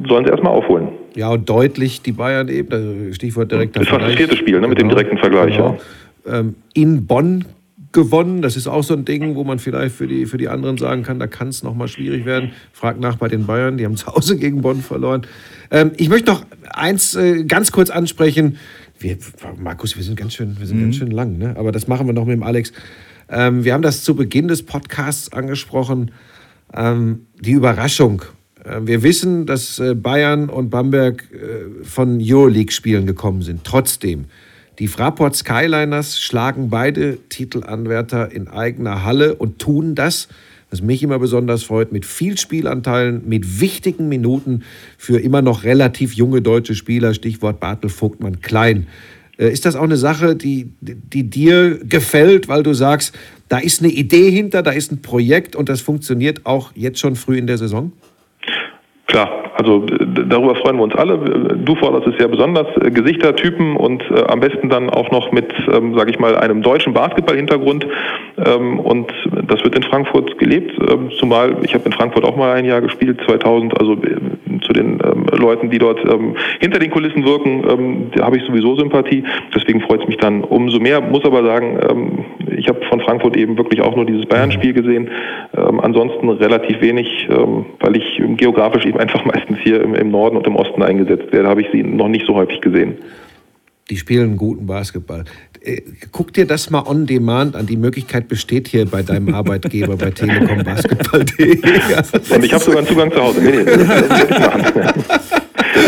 sollen sie erstmal aufholen. Ja, und deutlich die Bayern eben, Stichwort direkter Vergleich. Das war das vierte Spiel ne, mit dem genau. direkten Vergleich. Genau. Ja. Ähm, in Bonn gewonnen. Das ist auch so ein Ding, wo man vielleicht für die, für die anderen sagen kann, da kann es nochmal schwierig werden. Frag nach bei den Bayern, die haben zu Hause gegen Bonn verloren. Ähm, ich möchte noch eins äh, ganz kurz ansprechen. Wir, Markus, wir sind ganz schön, wir sind mhm. ganz schön lang, ne? aber das machen wir noch mit dem Alex. Ähm, wir haben das zu Beginn des Podcasts angesprochen, ähm, die Überraschung. Äh, wir wissen, dass äh, Bayern und Bamberg äh, von Euroleague-Spielen gekommen sind. Trotzdem, die Fraport Skyliners schlagen beide Titelanwärter in eigener Halle und tun das, was mich immer besonders freut, mit viel Spielanteilen, mit wichtigen Minuten für immer noch relativ junge deutsche Spieler, Stichwort Bartel Vogtmann Klein. Ist das auch eine Sache, die, die dir gefällt, weil du sagst, da ist eine Idee hinter, da ist ein Projekt und das funktioniert auch jetzt schon früh in der Saison? Klar, also darüber freuen wir uns alle. Du forderst es ja besonders, äh, Gesichtertypen und äh, am besten dann auch noch mit, ähm, sage ich mal, einem deutschen Basketball-Hintergrund. Ähm, und das wird in Frankfurt gelebt, ähm, zumal ich habe in Frankfurt auch mal ein Jahr gespielt, 2000, also äh, zu den ähm, Leuten, die dort ähm, hinter den Kulissen wirken, ähm, da habe ich sowieso Sympathie. Deswegen freut es mich dann umso mehr. Muss aber sagen, ich habe von Frankfurt eben wirklich auch nur dieses Bayern-Spiel gesehen. ansonsten relativ wenig, weil ich geografisch eben einfach meistens hier im, im Norden und im Osten eingesetzt werde, habe ich sie noch nicht so häufig gesehen. Die spielen guten Basketball. Äh, guck dir das mal on demand an. Die Möglichkeit besteht hier bei deinem Arbeitgeber bei Telekom Basketball.de. Und ich habe sogar einen Zugang zu Hause. Nee, nee, das, das. Aber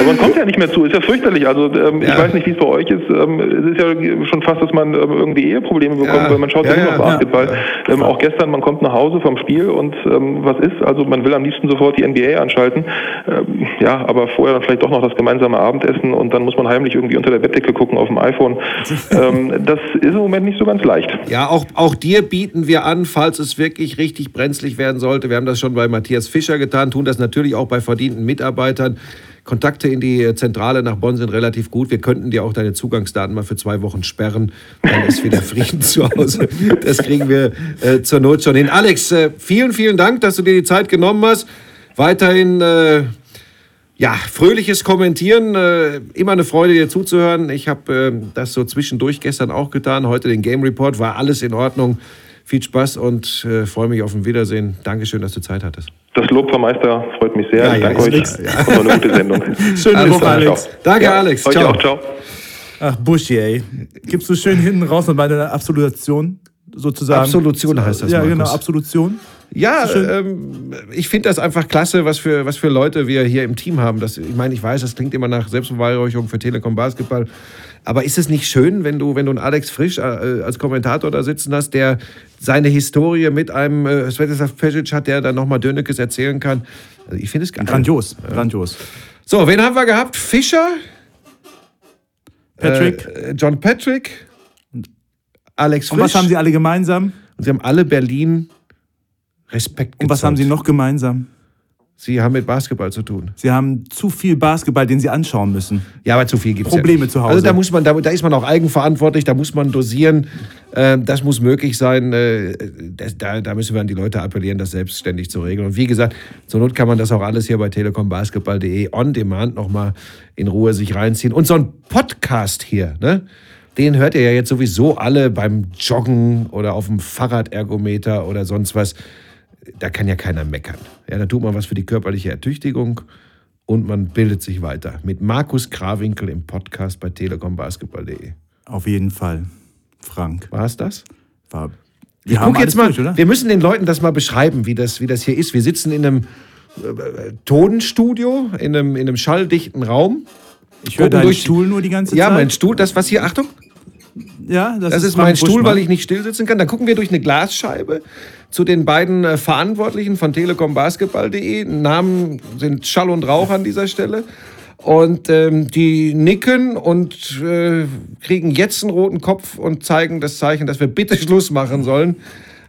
man kommt ja nicht mehr zu, ist ja fürchterlich. Also ähm, ja. ich weiß nicht, wie es bei euch ist. Ähm, es ist ja schon fast, dass man ähm, irgendwie Eheprobleme bekommt, ja. weil man schaut ja, immer noch Basketball. Ähm, auch gestern, man kommt nach Hause vom Spiel und ähm, was ist? Also man will am liebsten sofort die NBA anschalten. Ähm, ja, aber vorher dann vielleicht doch noch das gemeinsame Abendessen und dann muss man heimlich irgendwie unter der Bettdecke gucken auf dem iPhone. das ist im Moment nicht so ganz leicht. Ja, auch, auch dir bieten wir an, falls es wirklich richtig brenzlig werden sollte. Wir haben das schon bei Matthias Fischer getan, tun das natürlich auch bei verdienten Mitarbeitern. Kontakte in die Zentrale nach Bonn sind relativ gut. Wir könnten dir auch deine Zugangsdaten mal für zwei Wochen sperren. Dann ist wieder Frieden zu Hause. Das kriegen wir äh, zur Not schon hin. Alex, äh, vielen, vielen Dank, dass du dir die Zeit genommen hast. Weiterhin äh, ja, fröhliches Kommentieren. Äh, immer eine Freude, dir zuzuhören. Ich habe äh, das so zwischendurch gestern auch getan. Heute den Game Report. War alles in Ordnung. Viel Spaß und äh, freue mich auf ein Wiedersehen. Dankeschön, dass du Zeit hattest. Das Lob vom Meister sehr. Ja, ich danke euch. Nix. Ja. Und eine gute Sendung. Schöne Woche, Alex. Danke, ja, Alex. Euch ciao. auch. Ciao. Ach, Buschi, ey. Gibst du schön hinten raus noch bei der Absolution sozusagen? Absolution heißt das. Ja, Markus. genau, Absolution. Ja, ähm, ich finde das einfach klasse, was für, was für Leute wir hier im Team haben. Das, ich meine, ich weiß, das klingt immer nach Selbstbeweihräucherung für Telekom Basketball. Aber ist es nicht schön, wenn du, wenn du einen Alex Frisch äh, als Kommentator da sitzen hast, der seine Historie mit einem äh, Svetislav Pesic hat, der dann nochmal Dönekes erzählen kann? Also ich finde es geil. Grandios, ja. grandios. So, wen haben wir gehabt? Fischer? Patrick? Äh, John Patrick? Alex Frisch? Und was haben sie alle gemeinsam? Und sie haben alle Berlin Respekt gezollt. Und was haben sie noch gemeinsam? Sie haben mit Basketball zu tun. Sie haben zu viel Basketball, den Sie anschauen müssen. Ja, aber zu viel gibt es Probleme ja zu Hause. Also da muss man, da, da, ist man auch eigenverantwortlich, da muss man dosieren. Äh, das muss möglich sein. Äh, das, da, da, müssen wir an die Leute appellieren, das selbstständig zu regeln. Und wie gesagt, zur Not kann man das auch alles hier bei telekombasketball.de on demand nochmal in Ruhe sich reinziehen. Und so ein Podcast hier, ne? Den hört ihr ja jetzt sowieso alle beim Joggen oder auf dem Fahrradergometer oder sonst was. Da kann ja keiner meckern. Ja, da tut man was für die körperliche Ertüchtigung und man bildet sich weiter. Mit Markus Krawinkel im Podcast bei telekombasketball.de. Auf jeden Fall. Frank. War es das? War, wir ich guck jetzt mal, durch, wir müssen den Leuten das mal beschreiben, wie das, wie das hier ist. Wir sitzen in einem äh, Tonstudio, in einem, in einem schalldichten Raum. Ich höre deinen durch, Stuhl nur die ganze Zeit. Ja, mein Stuhl, das was hier, Achtung. Ja, das, das ist, ist mein Stuhl, weil ich nicht still sitzen kann. Dann gucken wir durch eine Glasscheibe zu den beiden äh, Verantwortlichen von telekombasketball.de. Namen sind Schall und Rauch an dieser Stelle. Und ähm, die nicken und äh, kriegen jetzt einen roten Kopf und zeigen das Zeichen, dass wir bitte Schluss machen sollen.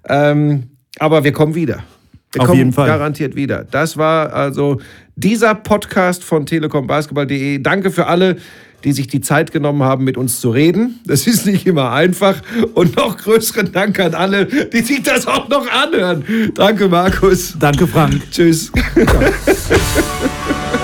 Ähm, aber wir kommen wieder. Wir Auf kommen jeden Fall. garantiert wieder. Das war also dieser Podcast von telekombasketball.de. Danke für alle, die sich die Zeit genommen haben, mit uns zu reden. Das ist nicht immer einfach. Und noch größeren Dank an alle, die sich das auch noch anhören. Danke, Markus. Danke, Frank. Tschüss.